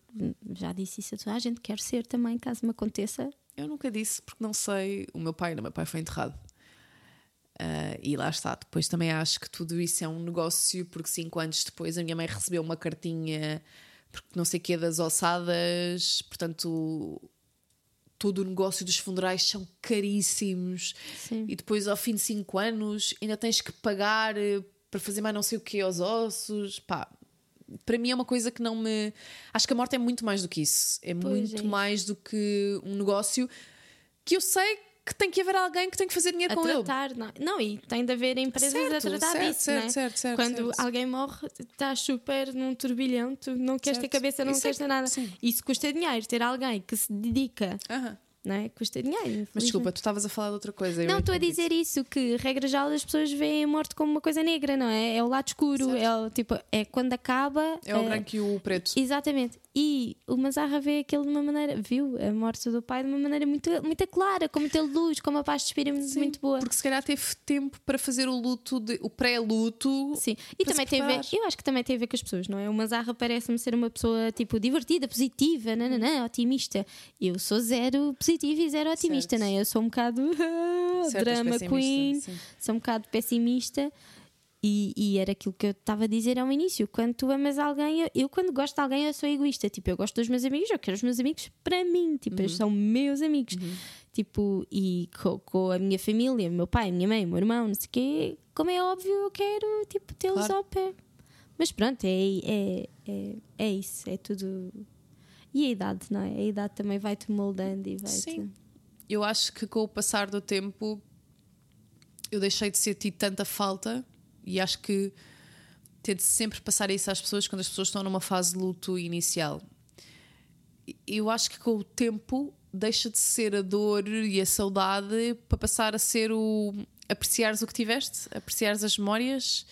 já disse isso a toda a gente, quero ser também, caso me aconteça. Eu nunca disse porque não sei. O meu pai, não, o meu pai foi enterrado. Ah, e lá está. Depois também acho que tudo isso é um negócio, porque cinco anos depois a minha mãe recebeu uma cartinha, porque não sei o que das ossadas, portanto. Todo o negócio dos funerais são caríssimos. Sim. E depois, ao fim de cinco anos, ainda tens que pagar eh, para fazer mais não sei o que aos ossos. Pá, para mim é uma coisa que não me. Acho que a morte é muito mais do que isso. É Pois muito é mais do que um negócio que eu sei que tem que haver alguém que tem que fazer dinheiro a com ele. tratar, não, não, e tem de haver empresas Certo, a tratar certo, disso, certo, né? certo, certo, Quando certo. alguém morre, estás super num turbilhão, tu não queres ter cabeça, não Isso é queres que- ter nada. sim. Isso custa dinheiro, ter alguém que se dedica, Aham. não é? Custa dinheiro. Mas desculpa, tu estavas a falar de outra coisa. Não, estou a dizer isso, que regra geral as pessoas veem a morte como uma coisa negra, não é? É o lado escuro, Certo. é o tipo, é quando acaba. É o eh, branco e o preto. Exatamente. E o Mazarra vê aquilo de uma maneira, viu a morte do pai de uma maneira muito, muito clara, com muita luz, com uma paz de espírito Sim, muito boa. Porque se calhar teve tempo para fazer o luto, de- o pré-luto. Sim, e também tem a ver, eu acho que também tem a ver com as pessoas, não é? O Mazarra parece-me ser uma pessoa tipo divertida, positiva, nananã, otimista. Eu sou zero positiva e zero otimista, Certo. não é? Eu sou um bocado (laughs) drama queen, sim. sou um bocado pessimista. E, e era aquilo que eu estava a dizer ao início. Quando tu amas alguém, eu, eu quando gosto de alguém, eu sou egoísta. Tipo, eu gosto dos meus amigos, eu quero os meus amigos para mim. Tipo, Uhum. eles são meus amigos. Tipo, e co- com, a minha família, meu pai, a minha mãe, meu irmão, não sei o quê, como é óbvio, eu quero, tipo, tê-los Claro. ao pé. Mas pronto, é, é, é, é isso, é tudo. E a idade, não é? A idade também vai-te moldando e vai-te. Sim. Eu acho que com o passar do tempo eu deixei de sentir tanta falta e acho que tento sempre passar isso às pessoas quando as pessoas estão numa fase de luto inicial. Eu acho que com o tempo deixa de ser a dor e a saudade para passar a ser o apreciares o que tiveste, apreciares as memórias.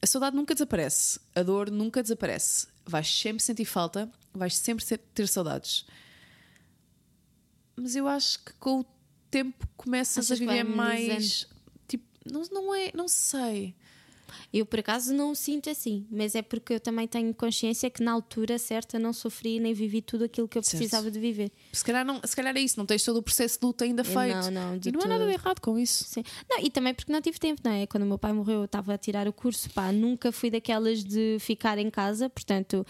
A saudade nunca desaparece, a dor nunca desaparece. Vais sempre sentir falta, vais sempre ter saudades. Mas eu acho que com o tempo começas Achas a viver mais. Não, não é, não sei. Eu, por acaso, não o sinto assim, mas é porque eu também tenho consciência que na altura certa não sofri nem vivi tudo aquilo que eu Certo. precisava de viver. Se calhar, não, se calhar é isso, não tens todo o processo de luta ainda feito. Não, não, de e não há nada de errado com isso. Sim. Não, e também porque não tive tempo, não é? Quando o meu pai morreu, eu estava a tirar o curso, pá, nunca fui daquelas de ficar em casa, portanto,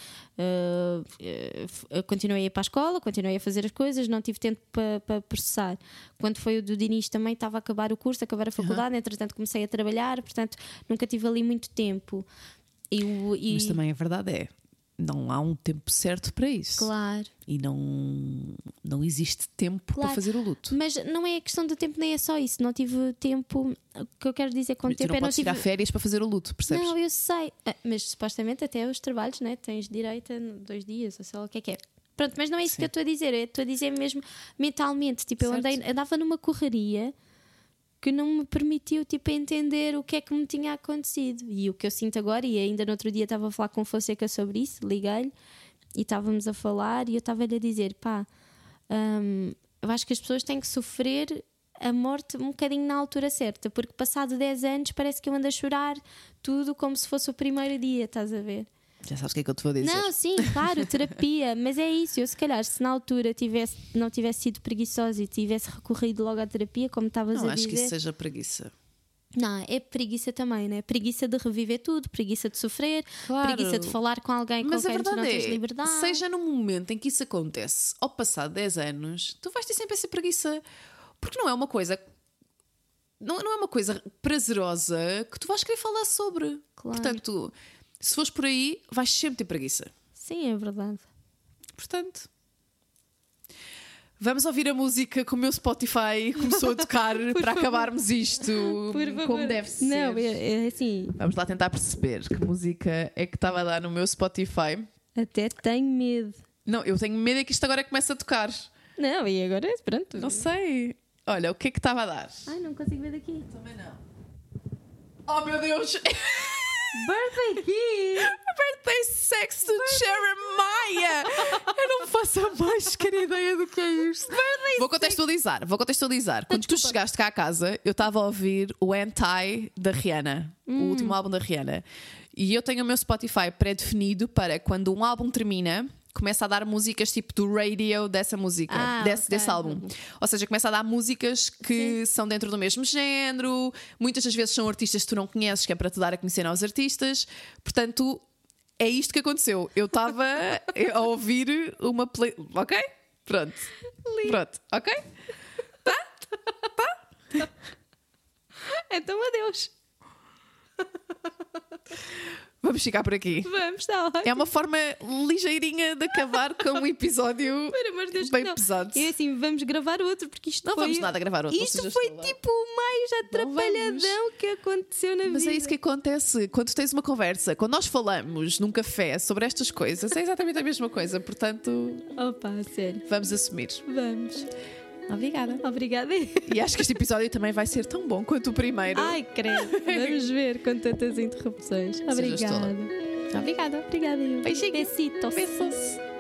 eu continuei a ir para a escola, continuei a fazer as coisas, não tive tempo para para processar. Quando foi o do Dinis também estava a acabar o curso, a acabar a faculdade, entretanto comecei a trabalhar, portanto, nunca tive ali muito tempo. E, o- e- Mas também a verdade é, não há um tempo certo para isso. Claro. E não, não existe tempo para Claro. fazer o luto. Mas não é questão de tempo, nem é só isso. Não tive tempo. O que eu quero dizer com tu tempo não é não podes tive. tirar férias para fazer o luto, percebes? Não, eu sei. Ah, Mas supostamente até os trabalhos, né? Tens direito a dois dias, ou sei lá o que é que é. Pronto, mas não é isso Sim. que eu estou a dizer. Eu estou a dizer mesmo mentalmente. Tipo, eu Certo. andei, andava numa correria que não me permitiu tipo, entender o que é que me tinha acontecido. E o que eu sinto agora, e ainda no outro dia estava a falar com o Fonseca sobre isso, liguei-lhe e estávamos a falar e eu estava-lhe a dizer: pá, hum, eu acho que as pessoas têm que sofrer a morte um bocadinho na altura certa, porque passado 10 anos parece que eu ando a chorar tudo como se fosse o primeiro dia, estás a ver? Já sabes o que é que eu te vou dizer. Não, sim, claro, terapia, (laughs) mas é isso. Eu, se calhar, se na altura tivesse, não tivesse sido preguiçosa e tivesse recorrido logo à terapia, como estavas não a acho dizer. que isso seja preguiça. Não, é preguiça também, né? Preguiça de reviver tudo, preguiça de sofrer, Claro. preguiça de falar com alguém com a quem tu não verdade tens é, liberdade. seja no momento em que isso acontece, ao passar 10 anos, tu vais ter sempre essa preguiça. Porque não é uma coisa. Não, não é uma coisa prazerosa que tu vais querer falar sobre. Claro. Portanto, se fores por aí, vais sempre ter preguiça. Sim, é verdade. Portanto. Vamos ouvir a música que o meu Spotify começou a tocar (laughs) para acabarmos isto como deve ser. Não, é, é assim, Vamos lá tentar perceber que música é que estava a dar no meu Spotify. até tenho medo. Não, eu tenho medo é que isto agora comece a tocar. Não, e agora, pronto. Não sei. Olha, o que é que estava a dar? Ai, não consigo ver daqui. Também não. Oh meu Deus! (laughs) Birthday Key! Birthday Sex do Jeremiah! Eu não faço a mais querida ideia do que é isto. Vou contextualizar, vou contextualizar. Quando tu chegaste cá à casa, eu estava a ouvir o Anti da Rihanna, o último álbum da Rihanna. E eu tenho o meu Spotify pré-definido para quando um álbum termina. Começa a dar músicas tipo do radio dessa música, Ah, desse, ok. desse álbum. Ou seja, começa a dar músicas que são dentro do mesmo género, muitas das vezes são artistas que tu não conheces, que é para te dar a conhecer aos artistas. Portanto, é isto que aconteceu. Eu estava (laughs) a ouvir uma play. Ok? Pronto. Pronto, ok? (laughs) Então, adeus. (laughs) Vamos ficar por aqui. Vamos, está ótimo. É uma forma ligeirinha de acabar com um episódio (laughs) Deus, bem não. pesado. E assim, vamos gravar outro, porque isto Não foi... vamos nada gravar outro. Isto foi tipo o mais atrapalhadão que aconteceu na Mas vida. é isso que acontece quando tens uma conversa. Quando nós falamos num café sobre estas coisas, é exatamente a mesma coisa. Portanto, Opa, sério. vamos assumir. Vamos. Obrigada. Obrigada. E acho que este episódio também vai ser tão bom quanto o primeiro. Ai, credo. Vamos ver com tantas interrupções. Obrigada. Obrigada. Obrigada. Beijinhos. Besitos. Beijos.